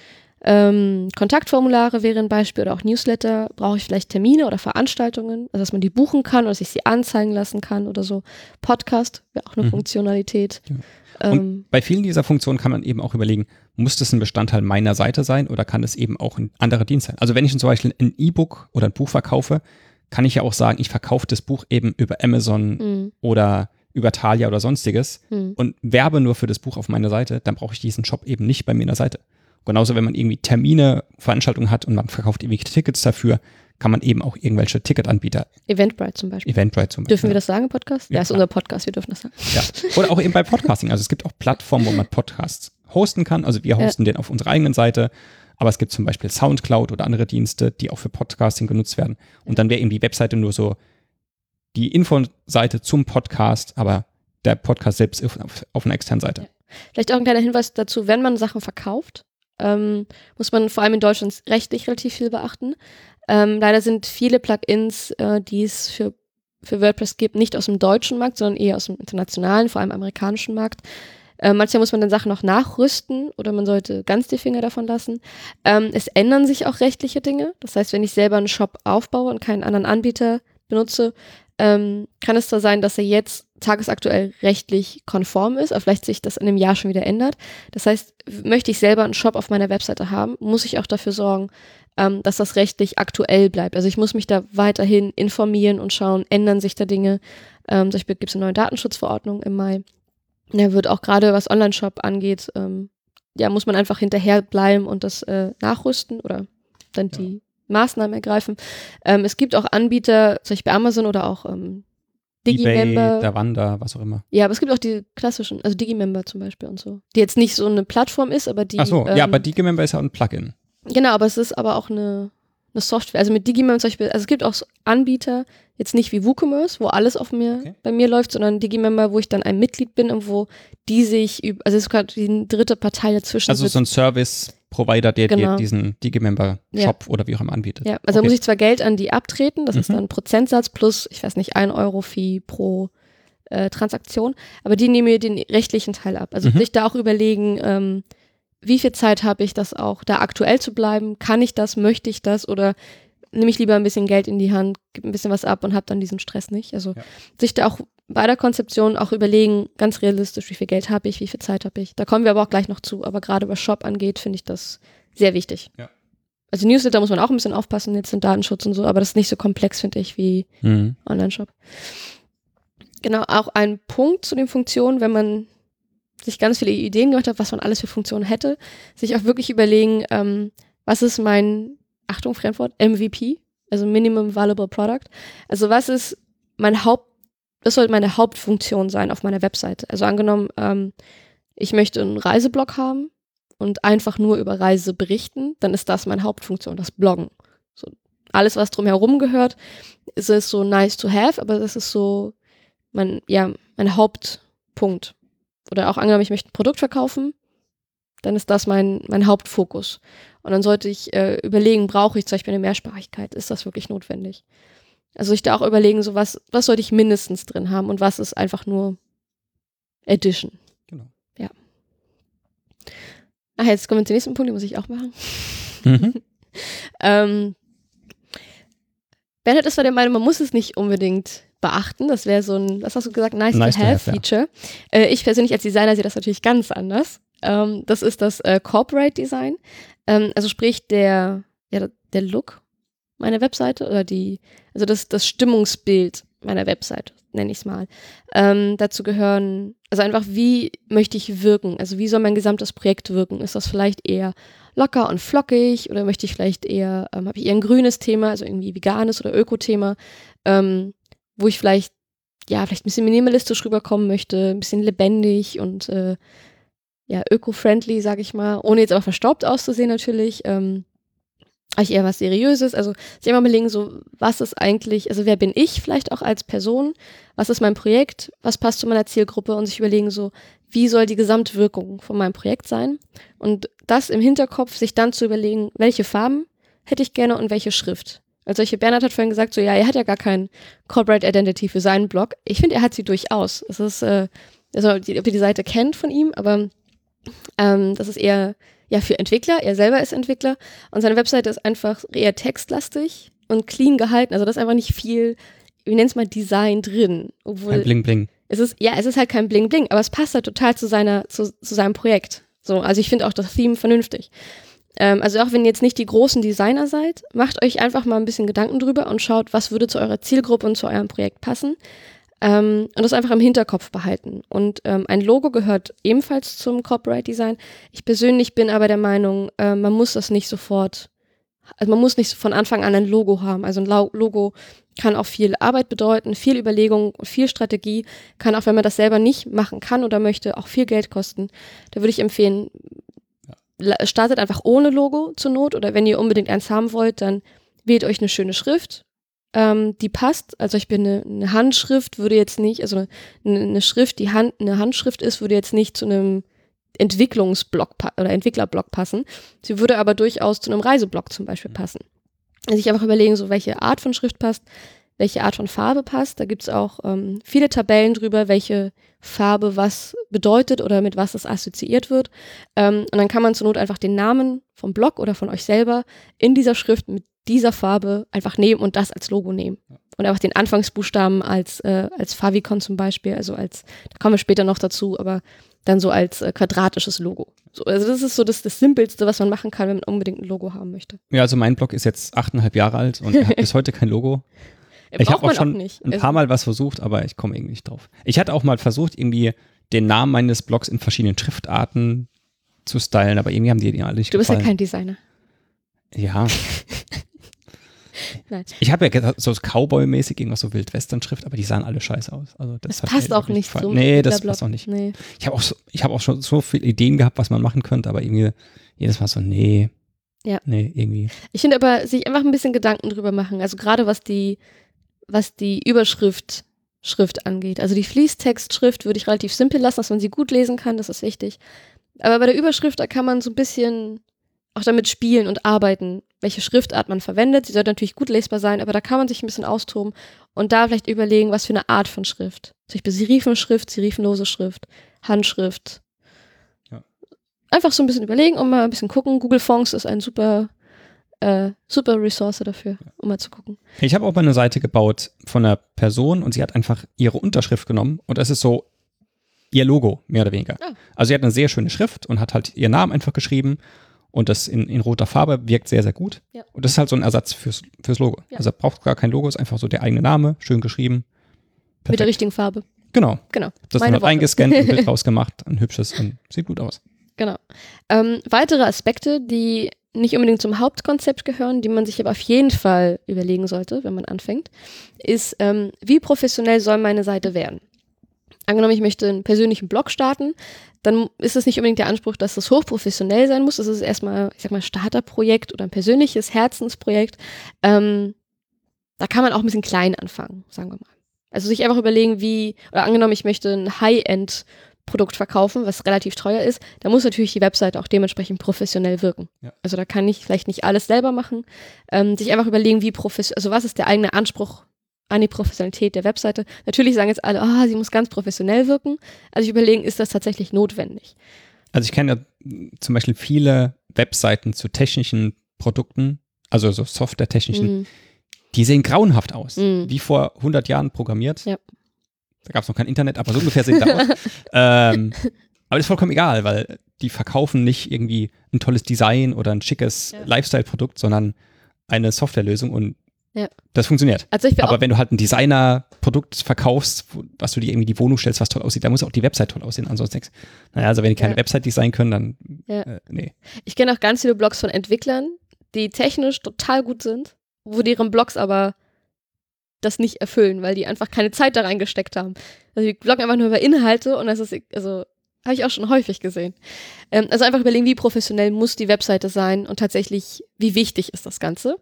Ähm, Kontaktformulare wäre ein Beispiel oder auch Newsletter. Brauche ich vielleicht Termine oder Veranstaltungen, also dass man die buchen kann oder dass ich sie anzeigen lassen kann oder so. Podcast wäre auch eine Mhm. Funktionalität. Ja. Ähm, Bei vielen dieser Funktionen kann man eben auch überlegen, muss das ein Bestandteil meiner Seite sein oder kann es eben auch ein anderer Dienst sein? Also wenn ich zum Beispiel ein E-Book oder ein Buch verkaufe, kann ich ja auch sagen, ich verkaufe das Buch eben über Amazon mh, oder über Thalia oder sonstiges mh. und werbe nur für das Buch auf meiner Seite, dann brauche ich diesen Shop eben nicht bei mir in der Seite. Genauso, wenn man irgendwie Termine, Veranstaltungen hat und man verkauft irgendwie Tickets dafür, kann man eben auch irgendwelche Ticketanbieter, Eventbrite zum Beispiel. Eventbrite zum Beispiel. Dürfen wir das sagen im Podcast? Ja, Ja, ist unser Podcast, wir dürfen das sagen. Ja. Oder auch eben bei Podcasting. Also es gibt auch Plattformen, wo man Podcasts hosten kann. Also wir hosten den auf unserer eigenen Seite. Aber es gibt zum Beispiel Soundcloud oder andere Dienste, die auch für Podcasting genutzt werden. Und dann wäre eben die Webseite nur so die Infoseite zum Podcast, aber der Podcast selbst auf, auf einer externen Seite. Vielleicht auch ein kleiner Hinweis dazu, wenn man Sachen verkauft, ähm, muss man vor allem in Deutschland rechtlich relativ viel beachten. Ähm, leider sind viele Plugins, äh, die es für, für WordPress gibt, nicht aus dem deutschen Markt, sondern eher aus dem internationalen, vor allem amerikanischen Markt. Äh, manchmal muss man dann Sachen noch nachrüsten oder man sollte ganz die Finger davon lassen. Ähm, es ändern sich auch rechtliche Dinge. Das heißt, wenn ich selber einen Shop aufbaue und keinen anderen Anbieter benutze, ähm, kann es zwar sein, dass er jetzt tagesaktuell rechtlich konform ist, aber vielleicht sich das in einem Jahr schon wieder ändert. Das heißt, möchte ich selber einen Shop auf meiner Webseite haben, muss ich auch dafür sorgen, ähm, dass das rechtlich aktuell bleibt. Also ich muss mich da weiterhin informieren und schauen, ändern sich da Dinge. Ähm, zum Beispiel gibt es eine neue Datenschutzverordnung im Mai. Da wird auch gerade, was Online-Shop angeht, ähm, ja, muss man einfach hinterherbleiben und das äh, nachrüsten oder dann ja. die Maßnahmen ergreifen. Ähm, es gibt auch Anbieter, zum Beispiel Amazon oder auch ähm, Digimember. Davanda, was auch immer. Ja, aber es gibt auch die klassischen, also Digimember zum Beispiel und so. Die jetzt nicht so eine Plattform ist, aber die. Ach so, ähm, ja, aber Digimember ist ja auch ein Plugin. Genau, aber es ist aber auch eine, eine Software. Also mit Digimember zum Beispiel, also es gibt auch Anbieter, jetzt nicht wie WooCommerce, wo alles auf mir, okay. bei mir läuft, sondern Digimember, wo ich dann ein Mitglied bin und wo die sich, also es ist gerade die dritte Partei dazwischen. Also so ein Service Provider, der genau. dir diesen Digimember-Shop ja. oder wie auch immer anbietet. Ja, also okay. muss ich zwar Geld an die abtreten, das mhm. ist dann ein Prozentsatz plus, ich weiß nicht, ein Euro Fee pro äh, Transaktion, aber die nehmen mir den rechtlichen Teil ab. Also mhm. sich da auch überlegen, ähm, wie viel Zeit habe ich, das auch da aktuell zu bleiben? Kann ich das? Möchte ich das? Oder nehme ich lieber ein bisschen Geld in die Hand, gebe ein bisschen was ab und habe dann diesen Stress nicht? Also ja. sich da auch bei der Konzeption auch überlegen, ganz realistisch, wie viel Geld habe ich, wie viel Zeit habe ich. Da kommen wir aber auch gleich noch zu. Aber gerade was Shop angeht, finde ich das sehr wichtig. Ja. Also Newsletter muss man auch ein bisschen aufpassen, jetzt sind Datenschutz und so, aber das ist nicht so komplex, finde ich, wie mhm. Online-Shop. Genau, auch ein Punkt zu den Funktionen, wenn man sich ganz viele Ideen gemacht hat, was man alles für Funktionen hätte, sich auch wirklich überlegen, ähm, was ist mein, Achtung, Fremdwort, MVP, also Minimum Valuable Product. Also was ist mein Haupt das sollte meine Hauptfunktion sein auf meiner Webseite. Also angenommen, ähm, ich möchte einen Reiseblog haben und einfach nur über Reise berichten, dann ist das meine Hauptfunktion, das Bloggen. So, alles, was drumherum gehört, ist es so nice to have, aber das ist so mein, ja, mein Hauptpunkt. Oder auch angenommen, ich möchte ein Produkt verkaufen, dann ist das mein, mein Hauptfokus. Und dann sollte ich äh, überlegen, brauche ich zum Beispiel eine Mehrsprachigkeit? Ist das wirklich notwendig? Also ich da auch überlegen, so was, was sollte ich mindestens drin haben und was ist einfach nur Edition. Genau. Ja. Ach, jetzt kommen wir zum nächsten Punkt, den muss ich auch machen. Mhm. ähm, Bernhard ist zwar der Meinung, man muss es nicht unbedingt beachten. Das wäre so ein, was hast du gesagt, nice, nice to, have, have Feature. Ja. Äh, ich persönlich als Designer sehe das natürlich ganz anders. Ähm, das ist das äh, Corporate Design. Ähm, also sprich der, ja, der Look meiner Webseite oder die, also das, das Stimmungsbild meiner Webseite, nenne ich es mal. Ähm, dazu gehören, also einfach, wie möchte ich wirken? Also wie soll mein gesamtes Projekt wirken? Ist das vielleicht eher locker und flockig oder möchte ich vielleicht eher, ähm, habe ich eher ein grünes Thema, also irgendwie veganes oder Öko-Thema, ähm, wo ich vielleicht, ja, vielleicht ein bisschen minimalistisch rüberkommen möchte, ein bisschen lebendig und äh, ja, öko-friendly, sag ich mal, ohne jetzt aber verstaubt auszusehen natürlich. Ähm, eigentlich eher was Seriöses. Also sich immer überlegen, so, was ist eigentlich, also wer bin ich vielleicht auch als Person? Was ist mein Projekt? Was passt zu meiner Zielgruppe? Und sich überlegen, so, wie soll die Gesamtwirkung von meinem Projekt sein? Und das im Hinterkopf, sich dann zu überlegen, welche Farben hätte ich gerne und welche Schrift. Also solche Bernhard hat vorhin gesagt, so ja, er hat ja gar kein Corporate Identity für seinen Blog. Ich finde, er hat sie durchaus. Es ist, äh, also ob ihr die Seite kennt von ihm, aber ähm, das ist eher ja für Entwickler. Er selber ist Entwickler und seine Webseite ist einfach eher textlastig und clean gehalten. Also da ist einfach nicht viel, wie nennt es mal, Design drin. Obwohl kein Bling Bling. Es ist, ja, es ist halt kein Bling Bling, aber es passt halt total zu seiner, zu, zu seinem Projekt. So, also ich finde auch das Theme vernünftig. Ähm, also auch wenn ihr jetzt nicht die großen Designer seid, macht euch einfach mal ein bisschen Gedanken drüber und schaut, was würde zu eurer Zielgruppe und zu eurem Projekt passen. Ähm, und das einfach im Hinterkopf behalten. Und ähm, ein Logo gehört ebenfalls zum Corporate Design. Ich persönlich bin aber der Meinung, äh, man muss das nicht sofort, also man muss nicht von Anfang an ein Logo haben. Also ein Logo kann auch viel Arbeit bedeuten, viel Überlegung, viel Strategie, kann auch, wenn man das selber nicht machen kann oder möchte, auch viel Geld kosten. Da würde ich empfehlen, startet einfach ohne Logo zur Not oder wenn ihr unbedingt eins haben wollt, dann wählt euch eine schöne Schrift, ähm, die passt. Also ich bin eine, eine Handschrift, würde jetzt nicht, also eine, eine, Schrift, die Hand, eine Handschrift ist, würde jetzt nicht zu einem Entwicklungsblock oder Entwicklerblock passen. Sie würde aber durchaus zu einem Reiseblock zum Beispiel passen. Also ich einfach überlegen, so welche Art von Schrift passt, welche Art von Farbe passt. Da gibt es auch ähm, viele Tabellen drüber, welche Farbe was bedeutet oder mit was es assoziiert wird. Ähm, und dann kann man zur Not einfach den Namen vom Blog oder von euch selber in dieser Schrift mit dieser Farbe einfach nehmen und das als Logo nehmen. Und einfach den Anfangsbuchstaben als, äh, als Favicon zum Beispiel, also als, da kommen wir später noch dazu, aber dann so als äh, quadratisches Logo. So, also das ist so das, das Simpelste, was man machen kann, wenn man unbedingt ein Logo haben möchte. Ja, also mein Blog ist jetzt achteinhalb Jahre alt und hat bis heute kein Logo. Ich habe auch schon auch ein paar Mal was versucht, aber ich komme irgendwie nicht drauf. Ich hatte auch mal versucht, irgendwie den Namen meines Blogs in verschiedenen Schriftarten zu stylen, aber irgendwie haben die die alle nicht Du bist gefallen. ja kein Designer. Ja. Nein. Ich habe ja so Cowboy-mäßig irgendwas so Wildwestern-Schrift, aber die sahen alle scheiße aus. Also das, Das passt auch nicht gefallen. so. Nee, das passt auch nicht. Nee. Ich habe auch, so, ich hab auch schon so viele Ideen gehabt, was man machen könnte, aber irgendwie jedes Mal so, nee. Ja. Nee, irgendwie. Ich finde aber, sich einfach ein bisschen Gedanken drüber machen. Also gerade was die, was die Überschrift Schrift angeht. Also die Fließtextschrift würde ich relativ simpel lassen, dass man sie gut lesen kann, das ist wichtig. Aber bei der Überschrift, da kann man so ein bisschen auch damit spielen und arbeiten, welche Schriftart man verwendet. Sie sollte natürlich gut lesbar sein, aber da kann man sich ein bisschen austoben und da vielleicht überlegen, was für eine Art von Schrift. Zum Beispiel Serifenschrift, serifenlose Schrift, Handschrift. Ja. Einfach so ein bisschen überlegen und mal ein bisschen gucken. Google Fonts ist ein super, äh, super Ressource dafür, um mal zu gucken. Ich habe auch mal eine Seite gebaut von einer Person und sie hat einfach ihre Unterschrift genommen und das ist so ihr Logo, mehr oder weniger. Ah. Also sie hat eine sehr schöne Schrift und hat halt ihren Namen einfach geschrieben und das in, in roter Farbe wirkt sehr, sehr gut. Ja. Und das ist halt so ein Ersatz fürs, fürs Logo. Ja. Also braucht gar kein Logo, ist einfach so der eigene Name, schön geschrieben. Mit der Perfekt. richtigen Farbe. Genau. Genau. Das Meine dann halt eingescannt, ein Bild rausgemacht, ein hübsches und sieht gut aus. Genau. Ähm, weitere Aspekte, die nicht unbedingt zum Hauptkonzept gehören, die man sich aber auf jeden Fall überlegen sollte, wenn man anfängt, ist, ähm, wie professionell soll meine Seite werden? Angenommen, ich möchte einen persönlichen Blog starten, dann ist es nicht unbedingt der Anspruch, dass das hochprofessionell sein muss. Das ist erstmal, ich sag mal, Starterprojekt oder ein persönliches Herzensprojekt. Ähm, da kann man auch ein bisschen klein anfangen, sagen wir mal. Also sich einfach überlegen, wie, oder angenommen, ich möchte ein High-End Produkt verkaufen, was relativ teuer ist, da muss natürlich die Webseite auch dementsprechend professionell wirken. Ja. Also da kann ich vielleicht nicht alles selber machen. Ähm, sich einfach überlegen, wie professionell, also was ist der eigene Anspruch an die Professionalität der Webseite. Natürlich sagen jetzt alle, ah, sie muss ganz professionell wirken. Also ich überlegen, ist das tatsächlich notwendig? Also ich kenne ja zum Beispiel viele Webseiten zu technischen Produkten, also so softwaretechnischen, Mhm. die sehen grauenhaft aus. Mhm. Wie vor 100 Jahren programmiert. Ja. Da gab es noch kein Internet, aber so ungefähr sehen aus. ähm, aber das ist vollkommen egal, weil die verkaufen nicht irgendwie ein tolles Design oder ein schickes Ja. Lifestyle-Produkt, sondern eine Softwarelösung und Ja. das funktioniert. Also Aber wenn du halt ein Designer-Produkt verkaufst, wo- was du dir irgendwie die Wohnung stellst, was toll aussieht, dann muss auch die Website toll aussehen. Ansonsten nichts. Naja, also wenn die keine Ja. Website designen können, dann äh, nee. ich kenne auch ganz viele Blogs von Entwicklern, die technisch total gut sind, wo deren Blogs aber das nicht erfüllen, weil die einfach keine Zeit da reingesteckt haben. Also die bloggen einfach nur über Inhalte und das ist, also habe ich auch schon häufig gesehen. Ähm, also einfach überlegen, wie professionell muss die Webseite sein und tatsächlich, wie wichtig ist das Ganze.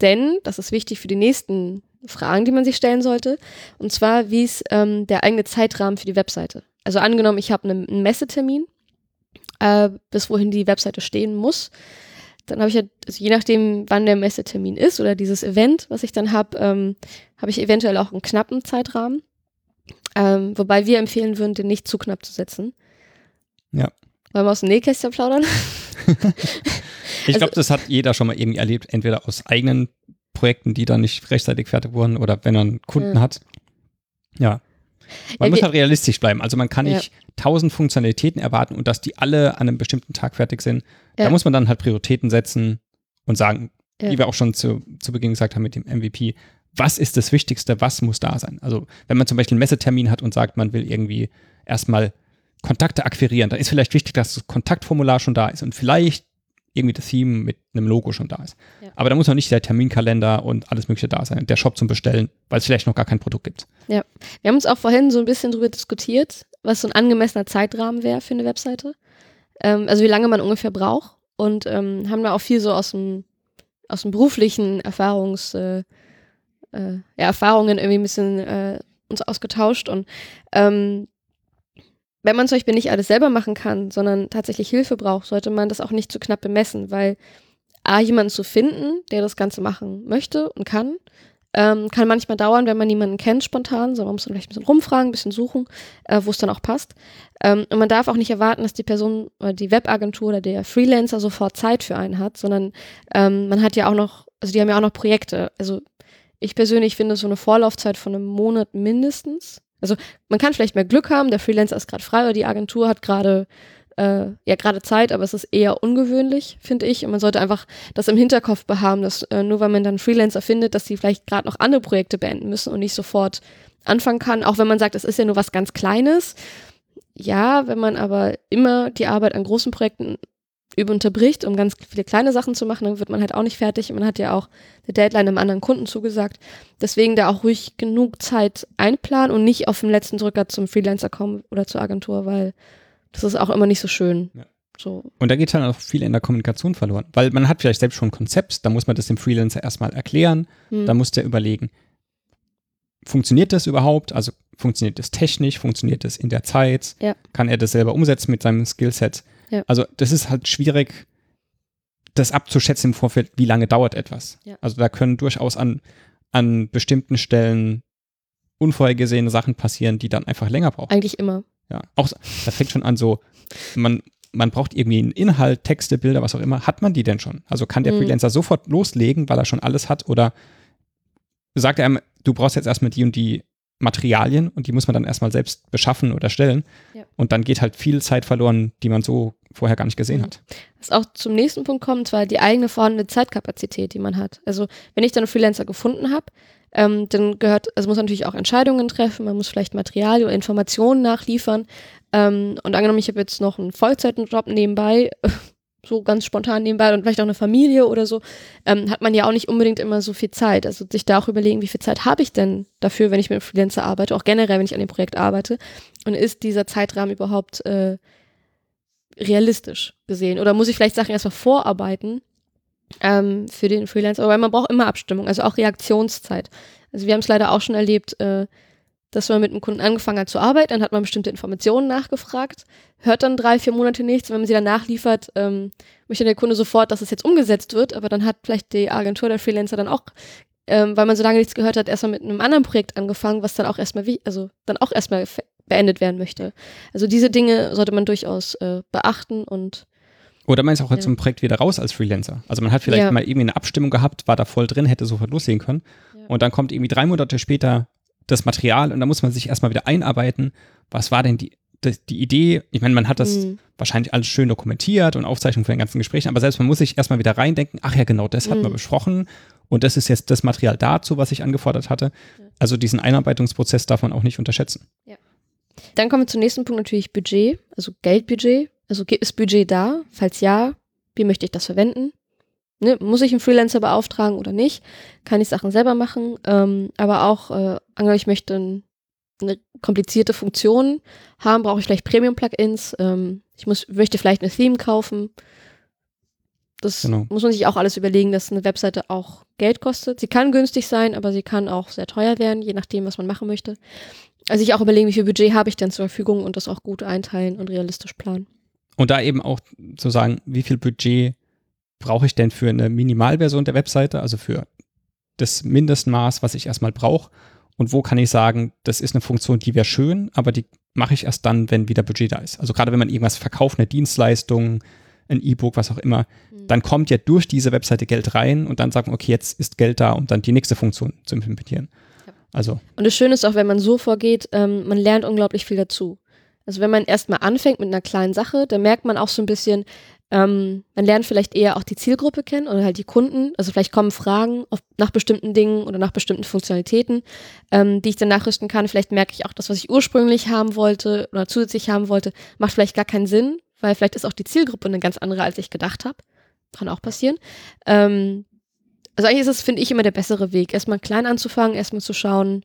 Denn, das ist wichtig für die nächsten Fragen, die man sich stellen sollte, und zwar, wie ist ähm, der eigene Zeitrahmen für die Webseite? Also angenommen, ich habe einen, Messetermin, äh, bis wohin die Webseite stehen muss. Dann habe ich ja, also je nachdem, wann der Messetermin ist oder dieses Event, was ich dann habe, ähm, habe ich eventuell auch einen knappen Zeitrahmen. Ähm, wobei wir empfehlen würden, den nicht zu knapp zu setzen. Ja. Wollen wir aus dem Nähkästchen plaudern? Ich Also- glaube, das hat jeder schon mal irgendwie erlebt, entweder aus eigenen Projekten, die dann nicht rechtzeitig fertig wurden, oder wenn er einen Kunden Ja. hat. Ja. Man Ja, muss halt realistisch bleiben. Also man kann Ja. nicht tausend Funktionalitäten erwarten und dass die alle an einem bestimmten Tag fertig sind. Da Ja. muss man dann halt Prioritäten setzen und sagen, Ja. wie wir auch schon zu, zu Beginn gesagt haben mit dem MVP, was ist das Wichtigste, was muss da sein? Also wenn man zum Beispiel einen Messetermin hat und sagt, man will irgendwie erstmal Kontakte akquirieren, dann ist vielleicht wichtig, dass das Kontaktformular schon da ist und vielleicht irgendwie das Theme mit einem Logo schon da ist. Ja. Aber da muss noch nicht der Terminkalender und alles Mögliche da sein, der Shop zum Bestellen, weil es vielleicht noch gar kein Produkt gibt. Wir haben uns auch vorhin so ein bisschen drüber diskutiert, was so ein angemessener Zeitrahmen wäre für eine Webseite. Ähm, also wie lange man ungefähr braucht. Und ähm, haben da auch viel so aus dem, aus dem beruflichen Erfahrungs, äh, äh, ja, Erfahrungen irgendwie ein bisschen äh, uns ausgetauscht. Und ähm, wenn man zum Beispiel nicht alles selber machen kann, sondern tatsächlich Hilfe braucht, sollte man das auch nicht zu knapp bemessen, weil A, jemanden zu finden, der das Ganze machen möchte und kann, Ähm, kann manchmal dauern, wenn man niemanden kennt spontan, sondern man muss dann vielleicht ein bisschen rumfragen, ein bisschen suchen, äh, wo es dann auch passt. Ähm, und man darf auch nicht erwarten, dass die Person oder die Webagentur oder der Freelancer sofort Zeit für einen hat, sondern ähm, man hat ja auch noch, also die haben ja auch noch Projekte. Also ich persönlich finde so eine Vorlaufzeit von einem Monat mindestens. Also man kann vielleicht mehr Glück haben, der Freelancer ist gerade frei oder die Agentur hat gerade äh, ja gerade Zeit, aber es ist eher ungewöhnlich, finde ich. Und man sollte einfach das im Hinterkopf behaben, dass äh, nur weil man dann Freelancer findet, dass sie vielleicht gerade noch andere Projekte beenden müssen und nicht sofort anfangen kann, auch wenn man sagt, es ist ja nur was ganz Kleines. Ja, wenn man aber immer die Arbeit an großen Projekten unterbricht, um ganz viele kleine Sachen zu machen, dann wird man halt auch nicht fertig. man hat ja auch eine Deadline einem anderen Kunden zugesagt. Deswegen da auch ruhig genug Zeit einplanen und nicht auf den letzten Drücker zum Freelancer kommen oder zur Agentur, weil das ist auch immer nicht so schön. Ja. So. Und da geht dann auch viel in der Kommunikation verloren, weil man hat vielleicht selbst schon ein Konzept, da muss man das dem Freelancer erstmal erklären, hm. da muss der überlegen, funktioniert das überhaupt? Also funktioniert das technisch, funktioniert das in der Zeit? Ja. Kann er das selber umsetzen mit seinem Skillset? Ja. Also das ist halt schwierig, das abzuschätzen im Vorfeld, wie lange dauert etwas. Ja. Also da können durchaus an, an bestimmten Stellen unvorhergesehene Sachen passieren, die dann einfach länger brauchen. Eigentlich immer. Ja, auch das fängt schon an so, man, man braucht irgendwie einen Inhalt, Texte, Bilder, was auch immer. Hat man die denn schon? Also kann der mhm. Freelancer sofort loslegen, weil er schon alles hat? Oder sagt er einem, du brauchst jetzt erstmal die und die Materialien und die muss man dann erstmal selbst beschaffen oder stellen. Ja. Und dann geht halt viel Zeit verloren, die man so vorher gar nicht gesehen mhm. hat. Was auch zum nächsten Punkt kommt, zwar die eigene vorhandene Zeitkapazität, die man hat. Also wenn ich dann einen Freelancer gefunden habe, ähm, dann gehört, also muss man natürlich auch Entscheidungen treffen, man muss vielleicht Material oder Informationen nachliefern. Ähm, und angenommen, ich habe jetzt noch einen Vollzeitjob nebenbei, so ganz spontan nebenbei und vielleicht auch eine Familie oder so, ähm, hat man ja auch nicht unbedingt immer so viel Zeit. Also sich da auch überlegen, wie viel Zeit habe ich denn dafür, wenn ich mit Freelancer arbeite, auch generell, wenn ich an dem Projekt arbeite. Und ist dieser Zeitrahmen überhaupt äh, realistisch gesehen? Oder muss ich vielleicht Sachen erstmal vorarbeiten, ähm, für den Freelancer, aber man braucht immer Abstimmung, also auch Reaktionszeit. Also wir haben es leider auch schon erlebt, äh, dass man mit einem Kunden angefangen hat zu arbeiten, dann hat man bestimmte Informationen nachgefragt, hört dann drei, vier Monate nichts, wenn man sie dann nachliefert, ähm, möchte der Kunde sofort, dass es jetzt umgesetzt wird, aber dann hat vielleicht die Agentur der Freelancer dann auch, ähm, weil man so lange nichts gehört hat, erstmal mit einem anderen Projekt angefangen, was dann auch erstmal wie, also dann auch erstmal beendet werden möchte. Also diese Dinge sollte man durchaus äh, beachten und oder man ist auch ja. zum Projekt wieder raus als Freelancer. Also man hat vielleicht ja. mal irgendwie eine Abstimmung gehabt, war da voll drin, hätte sofort loslegen können. Ja. Und dann kommt irgendwie drei Monate später das Material und da muss man sich erstmal wieder einarbeiten. Was war denn die, die, die Idee? Ich meine, man hat das mhm. wahrscheinlich alles schön dokumentiert und Aufzeichnungen von den ganzen Gesprächen, aber selbst man muss sich erstmal wieder reindenken, ach ja, genau, das mhm. hat man besprochen und das ist jetzt das Material dazu, was ich angefordert hatte. Also diesen Einarbeitungsprozess darf man auch nicht unterschätzen. Dann kommen wir zum nächsten Punkt natürlich Budget, also Geldbudget. Also ist Budget da? Falls ja, wie möchte ich das verwenden? Ne, muss ich einen Freelancer beauftragen oder nicht? Kann ich Sachen selber machen? Ähm, aber auch, äh, angenommen, ich möchte eine komplizierte Funktion haben, brauche ich vielleicht Premium-Plugins. Ähm, ich muss, möchte vielleicht eine Theme kaufen. Das genau. muss man sich auch alles überlegen, dass eine Webseite auch Geld kostet. Sie kann günstig sein, aber sie kann auch sehr teuer werden, je nachdem, was man machen möchte. Also ich auch überlegen, wie viel Budget habe ich denn zur Verfügung und das auch gut einteilen und realistisch planen. Und da eben auch zu sagen, wie viel Budget brauche ich denn für eine Minimalversion der Webseite, also für das Mindestmaß, was ich erstmal brauche. Und wo kann ich sagen, das ist eine Funktion, die wäre schön, aber die mache ich erst dann, wenn wieder Budget da ist. Also gerade wenn man irgendwas verkauft, eine Dienstleistung, ein E-Book, was auch immer, mhm. dann kommt ja durch diese Webseite Geld rein und dann sagt man, okay, jetzt ist Geld da, um dann die nächste Funktion zu implementieren. Ja. Also. Und das Schöne ist auch, wenn man so vorgeht, ähm, man lernt unglaublich viel dazu. Also wenn man erstmal anfängt mit einer kleinen Sache, dann merkt man auch so ein bisschen, ähm, man lernt vielleicht eher auch die Zielgruppe kennen oder halt die Kunden. Also vielleicht kommen Fragen auf, nach bestimmten Dingen oder nach bestimmten Funktionalitäten, ähm, die ich dann nachrüsten kann. Vielleicht merke ich auch, das, was ich ursprünglich haben wollte oder zusätzlich haben wollte, macht vielleicht gar keinen Sinn, weil vielleicht ist auch die Zielgruppe eine ganz andere, als ich gedacht habe. Kann auch passieren. Ähm, also eigentlich ist es, finde ich, immer der bessere Weg, erstmal klein anzufangen, erstmal zu schauen,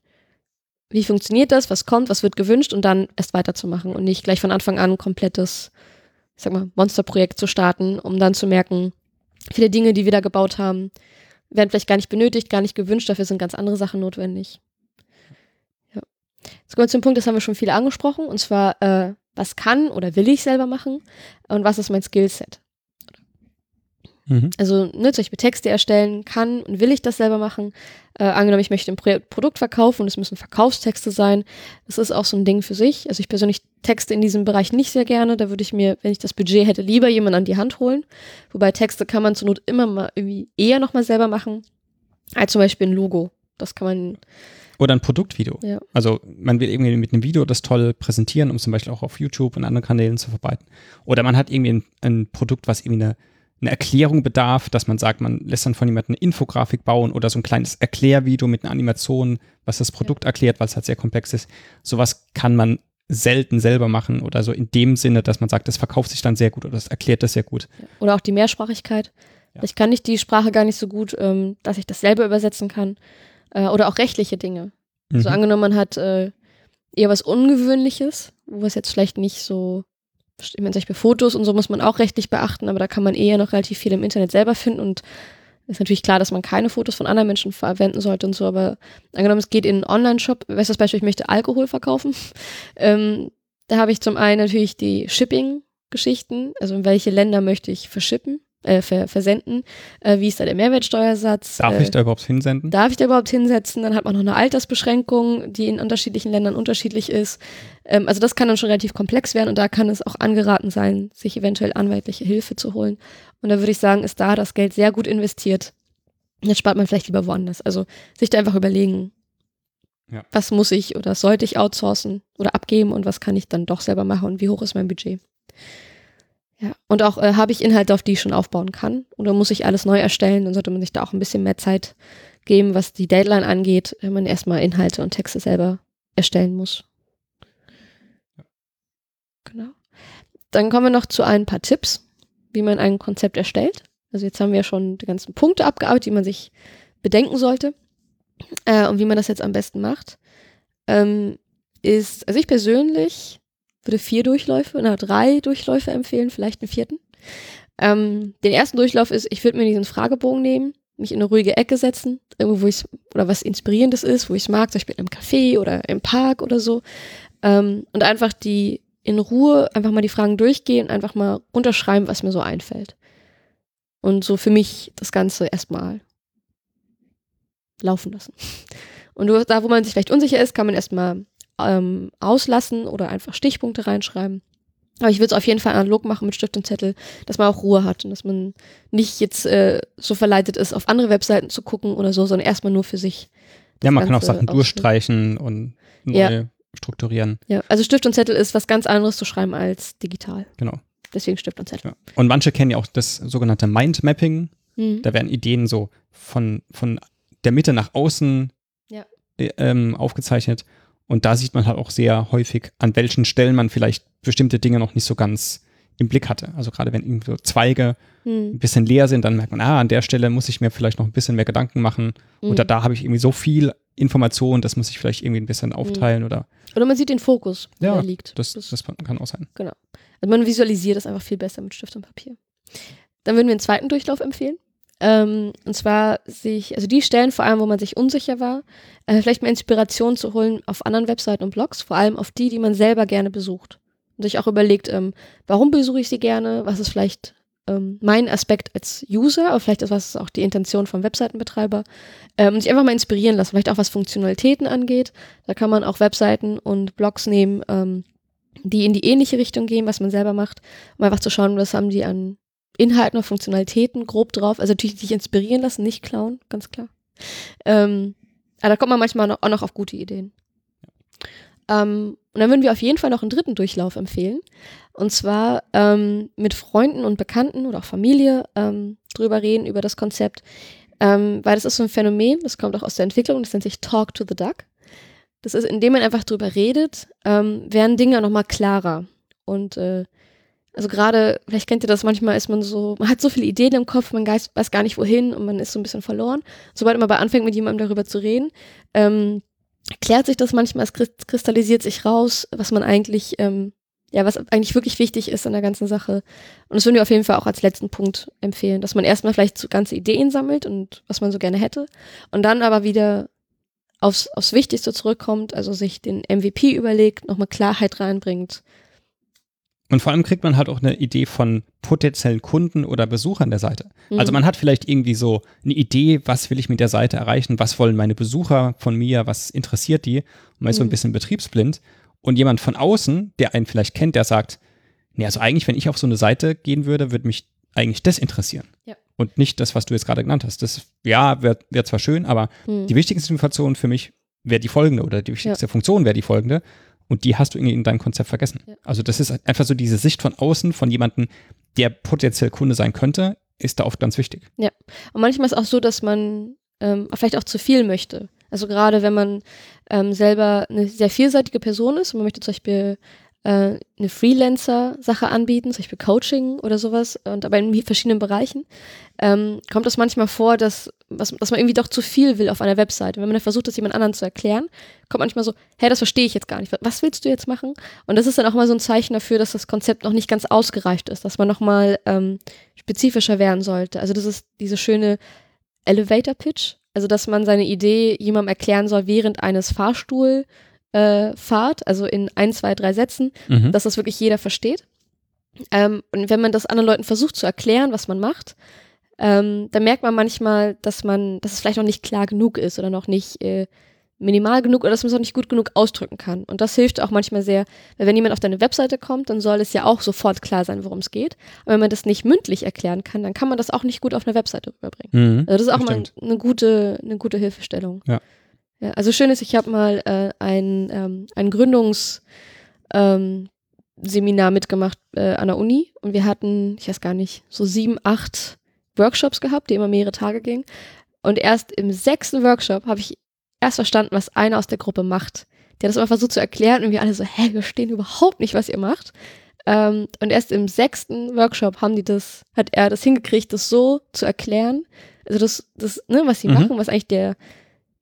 wie funktioniert das, was kommt, was wird gewünscht und dann erst weiterzumachen und nicht gleich von Anfang an ein komplettes, ich sag mal, Monsterprojekt zu starten, um dann zu merken, viele Dinge, die wir da gebaut haben, werden vielleicht gar nicht benötigt, gar nicht gewünscht, dafür sind ganz andere Sachen notwendig. Ja. Jetzt kommen wir zum Punkt, das haben wir schon viel angesprochen, und zwar, äh, was kann oder will ich selber machen und was ist mein Skillset? Mhm. Also ne, zum Beispiel Texte erstellen kann und will ich das selber machen. Äh, angenommen, ich möchte ein Pro Produkt verkaufen und es müssen Verkaufstexte sein. Das ist auch so ein Ding für sich. Also ich persönlich texte in diesem Bereich nicht sehr gerne. Da würde ich mir, wenn ich das Budget hätte, lieber jemanden an die Hand holen. Wobei Texte kann man zur Not immer mal irgendwie eher nochmal selber machen, als zum Beispiel ein Logo. Das kann man Oder ein Produktvideo. Ja. Also man will irgendwie mit einem Video das toll präsentieren, um zum Beispiel auch auf YouTube und anderen Kanälen zu verbreiten. Oder man hat irgendwie ein, ein Produkt, was irgendwie eine, eine Erklärung bedarf, dass man sagt, man lässt dann von jemandem eine Infografik bauen oder so ein kleines Erklärvideo mit einer Animation, was das Produkt erklärt, weil es halt sehr komplex ist. Sowas kann man selten selber machen oder so in dem Sinne, dass man sagt, das verkauft sich dann sehr gut oder das erklärt das sehr gut. Oder auch die Mehrsprachigkeit. Ja. Ich kann nicht die Sprache gar nicht so gut, ähm, dass ich das selber übersetzen kann. Äh, oder auch rechtliche Dinge. So Mhm. angenommen, man hat äh, eher was Ungewöhnliches, wo es jetzt vielleicht nicht so, ich meine, zum Beispiel Fotos und so muss man auch rechtlich beachten, aber da kann man eher noch relativ viel im Internet selber finden und ist natürlich klar, dass man keine Fotos von anderen Menschen verwenden sollte und so, aber angenommen, es geht in einen Online-Shop, weißt du, das Beispiel, ich möchte Alkohol verkaufen, ähm, da habe ich zum einen natürlich die Shipping-Geschichten, also in welche Länder möchte ich verschippen, äh, ver versenden, äh, wie ist da der Mehrwertsteuersatz, Darf äh, ich da überhaupt hinsenden? Darf ich da überhaupt hinsetzen? Dann hat man noch eine Altersbeschränkung, die in unterschiedlichen Ländern unterschiedlich ist. Ähm, also das kann dann schon relativ komplex werden und da kann es auch angeraten sein, sich eventuell anwaltliche Hilfe zu holen. Und da würde ich sagen, ist da das Geld sehr gut investiert. Jetzt spart man vielleicht lieber woanders. Also sich da einfach überlegen, Ja. was muss ich oder sollte ich outsourcen oder abgeben und was kann ich dann doch selber machen und wie hoch ist mein Budget. Ja, und auch äh, habe ich Inhalte, auf die ich schon aufbauen kann oder muss ich alles neu erstellen, dann sollte man sich da auch ein bisschen mehr Zeit geben, was die Deadline angeht, wenn man erstmal Inhalte und Texte selber erstellen muss. Genau. Dann kommen wir noch zu ein paar Tipps, wie man ein Konzept erstellt. Also jetzt haben wir schon die ganzen Punkte abgearbeitet, die man sich bedenken sollte äh, und wie man das jetzt am besten macht. Ähm, ist, also ich persönlich würde vier Durchläufe, na, drei Durchläufe empfehlen, vielleicht einen vierten. Ähm, den ersten Durchlauf ist, ich würde mir diesen Fragebogen nehmen, mich in eine ruhige Ecke setzen, irgendwo, wo ich oder was Inspirierendes ist, wo ich es mag, zum Beispiel im Café oder im Park oder so. Ähm, und einfach die in Ruhe einfach mal die Fragen durchgehen, einfach mal runterschreiben, was mir so einfällt. Und so für mich das Ganze erstmal laufen lassen. Und da, wo man sich vielleicht unsicher ist, kann man erstmal ähm, auslassen oder einfach Stichpunkte reinschreiben. Aber ich würde es auf jeden Fall analog machen mit Stift und Zettel, dass man auch Ruhe hat und dass man nicht jetzt äh, so verleitet ist, auf andere Webseiten zu gucken oder so, sondern erstmal nur für sich. Ja, man das kann auch Ganze Sachen aufschreiben. durchstreichen und neu Ja. strukturieren. Ja, also Stift und Zettel ist was ganz anderes zu schreiben als digital. Genau. Deswegen Stift und Zettel. Ja. Und manche kennen ja auch das sogenannte Mindmapping. Mhm. Da werden Ideen so von, von der Mitte nach außen Ja. äh, ähm, aufgezeichnet. Und da sieht man halt auch sehr häufig, an welchen Stellen man vielleicht bestimmte Dinge noch nicht so ganz im Blick hatte. Also gerade wenn irgendwie so Zweige Mhm. ein bisschen leer sind, dann merkt man, ah, an der Stelle muss ich mir vielleicht noch ein bisschen mehr Gedanken machen. Oder Mhm. da habe ich irgendwie so viel Information, das muss ich vielleicht irgendwie ein bisschen aufteilen oder Oder man sieht den Fokus, wo Ja, er liegt. das, das kann auch sein. Also man visualisiert es einfach viel besser mit Stift und Papier. Dann würden wir einen zweiten Durchlauf empfehlen. Ähm, und zwar sich, also die Stellen vor allem, wo man sich unsicher war, äh, vielleicht mal Inspiration zu holen auf anderen Webseiten und Blogs, vor allem auf die, die man selber gerne besucht. Und sich auch überlegt, ähm, warum besuche ich sie gerne, was ist vielleicht ähm, mein Aspekt als User, aber vielleicht ist was auch die Intention vom Webseitenbetreiber. Ähm, und sich einfach mal inspirieren lassen, vielleicht auch was Funktionalitäten angeht. Da kann man auch Webseiten und Blogs nehmen, ähm, die in die ähnliche Richtung gehen, was man selber macht, um einfach zu schauen, was haben die an Inhalten oder Funktionalitäten grob drauf. Also natürlich sich inspirieren lassen, nicht klauen, ganz klar. Ähm, aber da kommt man manchmal noch, auch noch auf gute Ideen. Ähm, und dann würden wir auf jeden Fall noch einen dritten Durchlauf empfehlen. Und zwar ähm, mit Freunden und Bekannten oder auch Familie ähm, drüber reden, über das Konzept. Ähm, weil das ist so ein Phänomen, das kommt auch aus der Entwicklung, das nennt sich Talk to the Duck. Das ist, indem man einfach drüber redet, ähm, werden Dinge nochmal klarer. Und äh, also gerade, vielleicht kennt ihr das, manchmal ist man so, man hat so viele Ideen im Kopf, man weiß, weiß gar nicht wohin und man ist so ein bisschen verloren. Sobald man aber anfängt, mit jemandem darüber zu reden, ähm, klärt sich das manchmal, es krist- kristallisiert sich raus, was man eigentlich, ähm, ja, was eigentlich wirklich wichtig ist an der ganzen Sache. Und das würden wir auf jeden Fall auch als letzten Punkt empfehlen, dass man erstmal vielleicht so ganze Ideen sammelt und was man so gerne hätte und dann aber wieder aufs, aufs Wichtigste zurückkommt, also sich den MVP überlegt, nochmal Klarheit reinbringt Und vor allem kriegt man halt auch eine Idee von potenziellen Kunden oder Besuchern der Seite. Mhm. Also man hat vielleicht irgendwie so eine Idee, was will ich mit der Seite erreichen, was wollen meine Besucher von mir, was interessiert die. Und man ist so ein Mhm. bisschen betriebsblind. Und jemand von außen, der einen vielleicht kennt, der sagt, nee, also eigentlich, wenn ich auf so eine Seite gehen würde, würde mich eigentlich das interessieren. Ja. Und nicht das, was du jetzt gerade genannt hast. Das, ja, wäre wär zwar schön, aber Mhm. die wichtigste Information für mich wäre die folgende oder die wichtigste Funktion wäre die folgende. Und die hast du irgendwie in deinem Konzept vergessen. Ja. Also das ist einfach so diese Sicht von außen von jemandem, der potenziell Kunde sein könnte, ist da oft ganz wichtig. Und manchmal ist es auch so, dass man ähm, vielleicht auch zu viel möchte. Also gerade wenn man ähm, selber eine sehr vielseitige Person ist und man möchte zum Beispiel äh, eine Freelancer-Sache anbieten, zum Beispiel Coaching oder sowas, und aber in verschiedenen Bereichen, ähm, kommt es manchmal vor, dass, was, dass man irgendwie doch zu viel will auf einer Webseite. Wenn man dann versucht, das jemand anderen zu erklären, kommt manchmal so, hä, das verstehe ich jetzt gar nicht. Was willst du jetzt machen? Und das ist dann auch mal so ein Zeichen dafür, dass das Konzept noch nicht ganz ausgereift ist, dass man nochmal ähm, spezifischer werden sollte. Also das ist diese schöne Elevator Pitch, also dass man seine Idee jemandem erklären soll während eines Fahrstuhl äh, Fahrt, also in ein, zwei, drei Sätzen, Mhm. dass das wirklich jeder versteht. Ähm, und wenn man das anderen Leuten versucht zu erklären, was man macht, ähm, dann merkt man manchmal, dass man, dass es vielleicht noch nicht klar genug ist oder noch nicht äh, minimal genug oder dass man es noch nicht gut genug ausdrücken kann. Und das hilft auch manchmal sehr, weil wenn jemand auf deine Webseite kommt, dann soll es ja auch sofort klar sein, worum es geht. Aber wenn man das nicht mündlich erklären kann, dann kann man das auch nicht gut auf einer Webseite rüberbringen. Mhm. Also das ist auch mal Stimmt. eine gute, eine gute Hilfestellung. Ja. Ja also schön ist, ich habe mal äh, ein, ähm, ein Gründungsseminar ähm, Seminar mitgemacht äh, an der Uni und wir hatten, ich weiß gar nicht, so sieben, acht Workshops gehabt, die immer mehrere Tage gingen. Und erst im sechsten Workshop habe ich erst verstanden, was einer aus der Gruppe macht. Der hat das immer versucht zu erklären und wir alle so, hä, wir verstehen überhaupt nicht, was ihr macht. Ähm, und erst im sechsten Workshop haben die das, hat er das hingekriegt, das so zu erklären. Also das, das, ne, was sie Mhm. machen, was eigentlich der,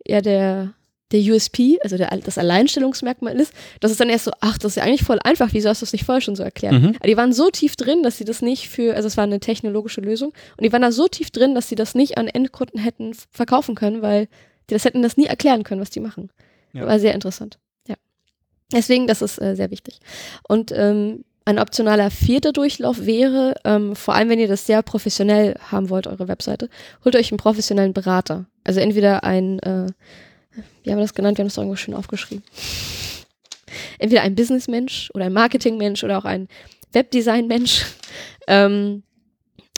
ja, der, der USP, also der, das Alleinstellungsmerkmal ist, das ist dann erst so, ach, das ist ja eigentlich voll einfach, wieso hast du das nicht vorher schon so erklärt? Mhm. Aber die waren so tief drin, dass sie das nicht für, also es war eine technologische Lösung, und die waren da so tief drin, dass sie das nicht an Endkunden hätten verkaufen können, weil die das hätten das nie erklären können, was die machen. Ja. War sehr interessant. Ja. Deswegen, das ist äh, sehr wichtig. Und ähm, ein optionaler vierter Durchlauf wäre, ähm, vor allem wenn ihr das sehr professionell haben wollt, eure Webseite, holt euch einen professionellen Berater. Also entweder ein, äh, wie haben wir das genannt? Wir haben das irgendwo schön aufgeschrieben. Entweder ein Businessmensch oder ein Marketingmensch oder auch ein Webdesign-Mensch. Ähm,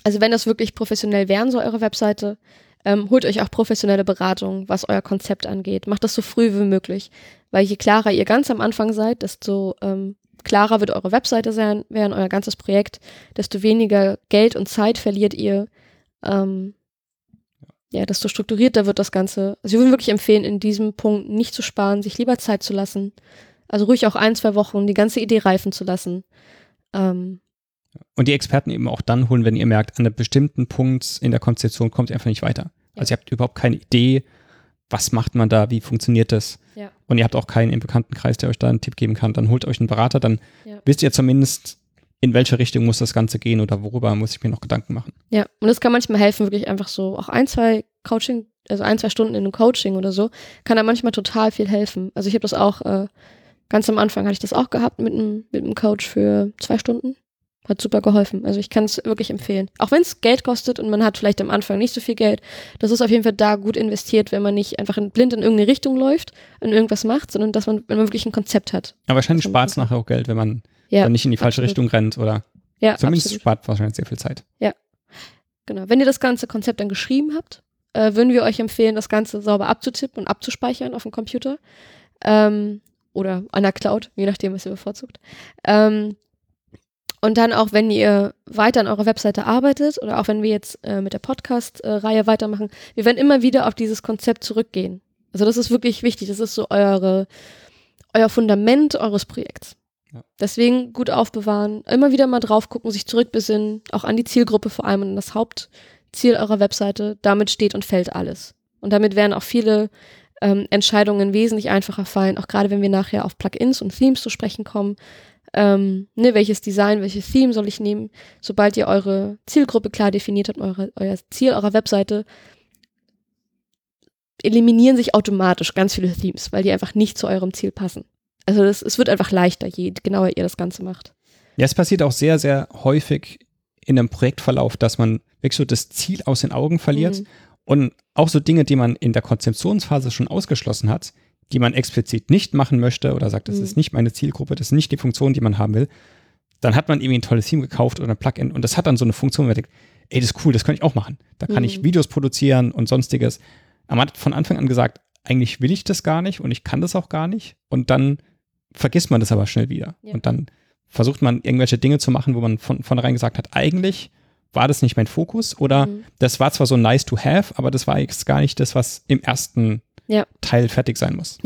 also wenn das wirklich professionell werden soll, eure Webseite, ähm, holt euch auch professionelle Beratung, was euer Konzept angeht. Macht das so früh wie möglich, weil je klarer ihr ganz am Anfang seid, desto ähm, klarer wird eure Webseite sein, werden euer ganzes Projekt, desto weniger Geld und Zeit verliert ihr. Ähm, ja, desto strukturierter wird das Ganze. Also ich würde wirklich empfehlen, in diesem Punkt nicht zu sparen, sich lieber Zeit zu lassen. Also ruhig auch ein, zwei Wochen die ganze Idee reifen zu lassen. Ähm, Und die Experten eben auch dann holen, wenn ihr merkt, an einem bestimmten Punkt in der Konzeption kommt ihr einfach nicht weiter. Also ihr habt überhaupt keine Idee, was macht man da, wie funktioniert das. Ja. Und ihr habt auch keinen im Bekanntenkreis, der euch da einen Tipp geben kann. Dann holt euch einen Berater, dann Ja. wisst ihr zumindest, in welche Richtung muss das Ganze gehen oder worüber muss ich mir noch Gedanken machen. Ja, und es kann manchmal helfen, wirklich einfach so auch ein, zwei Coaching, also ein, zwei Stunden in einem Coaching oder so, kann da manchmal total viel helfen. Also ich habe das auch, äh, ganz am Anfang hatte ich das auch gehabt mit einem, mit einem Coach für zwei Stunden. Hat super geholfen. Also ich kann es wirklich empfehlen. Auch wenn es Geld kostet und man hat vielleicht am Anfang nicht so viel Geld, das ist auf jeden Fall da gut investiert, wenn man nicht einfach in, blind in irgendeine Richtung läuft und irgendwas macht, sondern dass man, wenn man wirklich ein Konzept hat. Aber wahrscheinlich spart es nachher auch Geld, wenn man Ja, dann nicht in die falsche absolut. Richtung rennt oder Ja, zumindest absolut. spart wahrscheinlich sehr viel Zeit. Genau. Wenn ihr das ganze Konzept dann geschrieben habt, äh, würden wir euch empfehlen, das Ganze sauber abzutippen und abzuspeichern auf dem Computer. Ähm, oder an der Cloud, je nachdem, was ihr bevorzugt. Ähm, und dann auch, wenn ihr weiter an eurer Webseite arbeitet oder auch wenn wir jetzt äh, mit der Podcast-Reihe weitermachen, wir werden immer wieder auf dieses Konzept zurückgehen. Also das ist wirklich wichtig. Das ist so eure, euer Fundament eures Projekts. Ja. Deswegen gut aufbewahren, immer wieder mal drauf gucken, sich zurückbesinnen, auch an die Zielgruppe vor allem und an das Hauptziel eurer Webseite. Damit steht und fällt alles. Und damit werden auch viele ähm, Entscheidungen wesentlich einfacher fallen, auch gerade wenn wir nachher auf Plugins und Themes zu sprechen kommen. Ähm, ne, welches Design, welches Theme soll ich nehmen? Sobald ihr eure Zielgruppe klar definiert habt, eure, euer Ziel eurer Webseite, eliminieren sich automatisch ganz viele Themes, weil die einfach nicht zu eurem Ziel passen. Also das, es wird einfach leichter, je genauer ihr das Ganze macht. Ja, es passiert auch sehr, sehr häufig in einem Projektverlauf, dass man wirklich so das Ziel aus den Augen verliert Mhm. und auch so Dinge, die man in der Konzeptionsphase schon ausgeschlossen hat, die man explizit nicht machen möchte oder sagt, das Mhm. ist nicht meine Zielgruppe, das ist nicht die Funktion, die man haben will, dann hat man irgendwie ein tolles Theme gekauft oder ein Plugin und das hat dann so eine Funktion, wo man denkt, ey, das ist cool, das kann ich auch machen. Da kann Mhm. ich Videos produzieren und sonstiges. Aber man hat von Anfang an gesagt, eigentlich will ich das gar nicht und ich kann das auch gar nicht und dann vergisst man das aber schnell wieder. Ja. Und dann versucht man irgendwelche Dinge zu machen, wo man von vornherein gesagt hat, eigentlich war das nicht mein Fokus oder Mhm. das war zwar so nice to have, aber das war jetzt gar nicht das, was im ersten Ja. Teil fertig sein muss.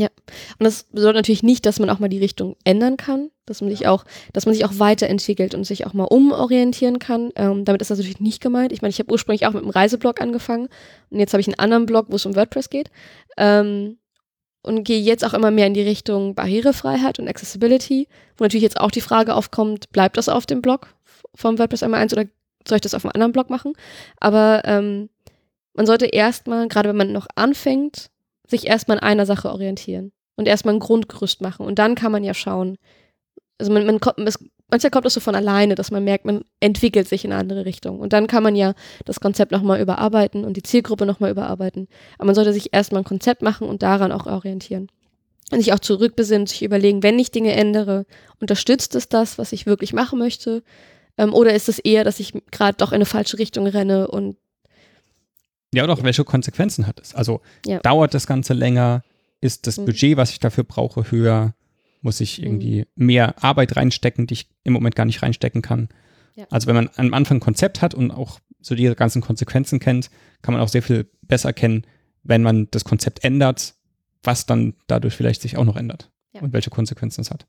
Und das bedeutet natürlich nicht, dass man auch mal die Richtung ändern kann, dass man sich auch, dass man sich auch weiterentwickelt und sich auch mal umorientieren kann. Ähm, damit ist das natürlich nicht gemeint. Ich meine, ich habe ursprünglich auch mit einem Reiseblog angefangen und jetzt habe ich einen anderen Blog, wo es um WordPress geht. Ähm, und gehe jetzt auch immer mehr in die Richtung Barrierefreiheit und Accessibility, wo natürlich jetzt auch die Frage aufkommt, bleibt das auf dem Blog vom WordPress einmal eins oder soll ich das auf einem anderen Blog machen? Aber ähm, man sollte erstmal, gerade wenn man noch anfängt, sich erstmal in einer Sache orientieren und erstmal ein Grundgerüst machen. Und dann kann man ja schauen. Also man, man kommt, es, manchmal kommt das so von alleine, dass man merkt, man entwickelt sich in eine andere Richtung. Und dann kann man ja das Konzept nochmal überarbeiten und die Zielgruppe nochmal überarbeiten. Aber man sollte sich erstmal ein Konzept machen und daran auch orientieren. Und sich auch zurückbesinnen, sich überlegen, wenn ich Dinge ändere, unterstützt es das, was ich wirklich machen möchte? Ähm, oder ist es eher, dass ich gerade doch in eine falsche Richtung renne und Ja, oder auch welche Konsequenzen hat es? Also Ja. dauert das Ganze länger? Ist das Mhm. Budget, was ich dafür brauche, höher? Muss ich irgendwie mehr Arbeit reinstecken, die ich im Moment gar nicht reinstecken kann? Ja. Also wenn man am Anfang ein Konzept hat und auch so die ganzen Konsequenzen kennt, kann man auch sehr viel besser kennen, wenn man das Konzept ändert, was dann dadurch vielleicht sich auch noch ändert Ja. und welche Konsequenzen es hat.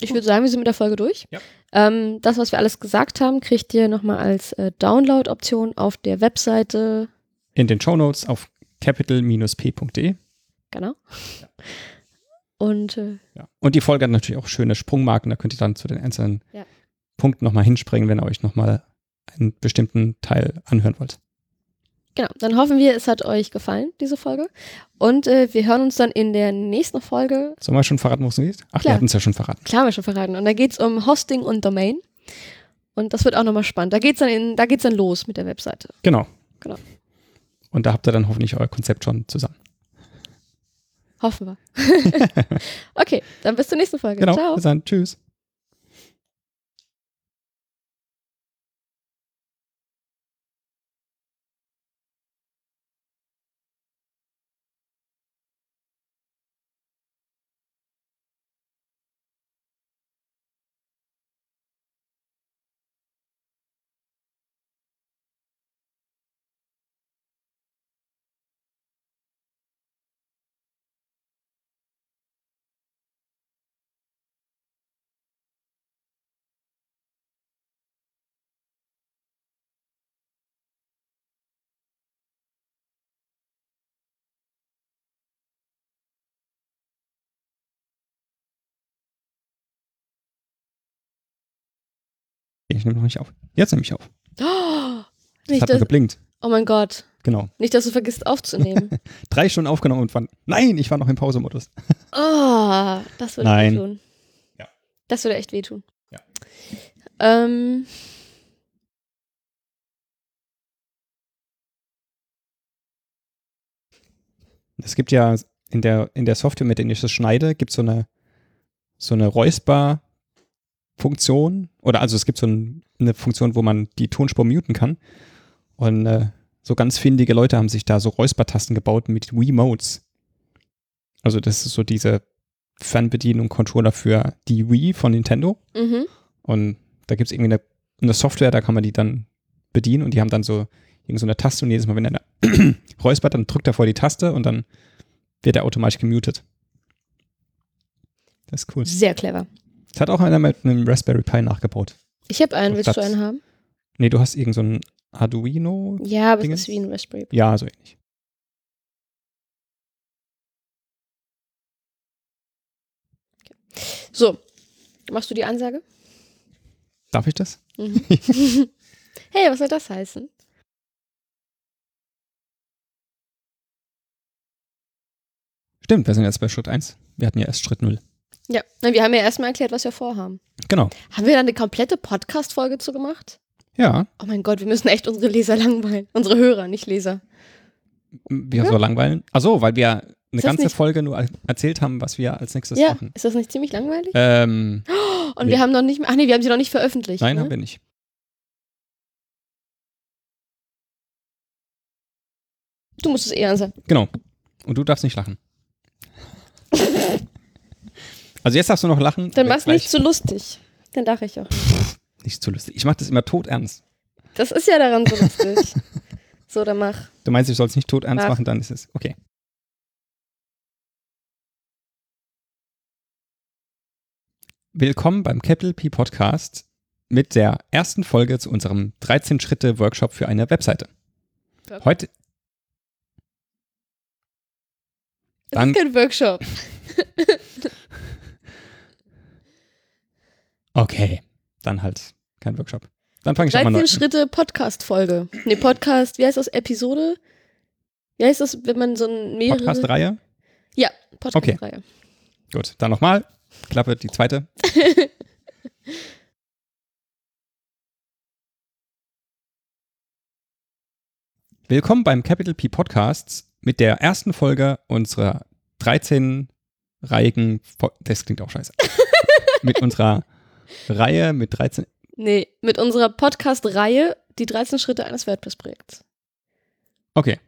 Ich würde sagen, wir sind mit der Folge durch. Ja. Ähm, das, was wir alles gesagt haben, kriegt ihr nochmal als äh, Download-Option auf der Webseite. In den Show Notes auf capital-p.de. Genau. Und äh, Ja. Und die Folge hat natürlich auch schöne Sprungmarken, da könnt ihr dann zu den einzelnen Ja. Punkten nochmal hinspringen, wenn ihr euch nochmal einen bestimmten Teil anhören wollt. Genau, dann hoffen wir, es hat euch gefallen, diese Folge. Und äh, wir hören uns dann in der nächsten Folge. Sollen wir schon verraten, wo es geht? Ach, Klar. wir hatten es ja schon verraten. Klar, haben wir schon verraten. Und da geht es um Hosting und Domain. Und das wird auch nochmal spannend. Da geht's dann in, da geht's dann los mit der Webseite. Genau. Genau. Und da habt ihr dann hoffentlich euer Konzept schon zusammen. Hoffen wir. okay, dann bis zur nächsten Folge. Genau. Ciao. Bis dann. Tschüss. Ich nehme noch nicht auf. Jetzt nehme ich auf. Oh, Das nicht hat das, geblinkt. oh mein Gott. Genau. Nicht, dass du vergisst aufzunehmen. Drei Stunden aufgenommen und wann? Nein, ich war noch im Pausemodus. Oh, das würde Nein. wehtun. Ja. Das würde echt wehtun. Ja. Ähm, Es gibt ja in der, in der Software, mit der ich das schneide, gibt so eine, so eine Räusper-Funktion. Oder also es gibt so ein, eine Funktion, wo man die Tonspur muten kann. Und äh, so ganz findige Leute haben sich da so Räuspertasten gebaut mit Wii-Modes. Also das ist so diese Fernbedienung, Controller für die Wii von Nintendo. mhm. Und da gibt es irgendwie eine, eine Software, da kann man die dann bedienen und die haben dann so irgend so eine Taste und jedes Mal, wenn er räuspert, dann drückt er vor die Taste und dann wird er automatisch gemutet. Das ist cool. Sehr clever. Das hat auch einer mit einem Raspberry Pi nachgebaut. Ich habe einen. Willst du einen haben? Nee, du hast irgend so Arduino? Ja, aber Dingens? es ist wie ein Raspberry. Pi. Ja, so ähnlich. So, machst du die Ansage? Darf ich das? Mhm. hey, was soll das heißen? Stimmt, wir sind jetzt bei Schritt 1. Wir hatten ja erst Schritt 0. Ja, wir haben ja erstmal erklärt, was wir vorhaben. Genau. Haben wir da eine komplette Podcast-Folge zu gemacht? Ja. Oh mein Gott, wir müssen echt unsere Leser langweilen. Unsere Hörer, nicht Leser. Wir so langweilen. Ach so, weil wir eine ganze nicht- Folge nur erzählt haben, was wir als nächstes ja, machen. ist das nicht ziemlich langweilig? Ähm, Und nee. wir haben noch nicht, ach nee, wir haben sie noch nicht veröffentlicht. nein, ne? haben wir nicht. Du musst es eher sagen. Genau. Und du darfst nicht lachen. Also jetzt darfst du noch lachen. Dann mach's nicht zu lustig. Dann lache ich auch. nicht zu lustig. Ich mache das immer todernst. Das ist ja daran so lustig. so, dann mach. Du meinst, ich soll es nicht todernst Mach. machen, dann ist es okay. Willkommen beim Capital P Podcast mit der ersten Folge zu unserem 13-Schritte-Workshop für eine Webseite. Workshop? Heute, Das Dann- ist kein Workshop. okay, dann halt kein Workshop. Dann fange ich auch mal 13 neu. Schritte Podcast-Folge. Nee, Podcast, wie heißt das? Episode? Wie heißt das, wenn man so ein mehrere... Podcast-Reihe. Ja, Podcast-Reihe. Gut, dann nochmal. Klappe, die zweite. Willkommen beim Capital P Podcast mit der ersten Folge unserer 13-reihigen, Fo- das klingt auch scheiße, mit unserer Reihe mit 13, Nee, mit unserer Podcast-Reihe die 13 Schritte eines WordPress-Projekts. okay,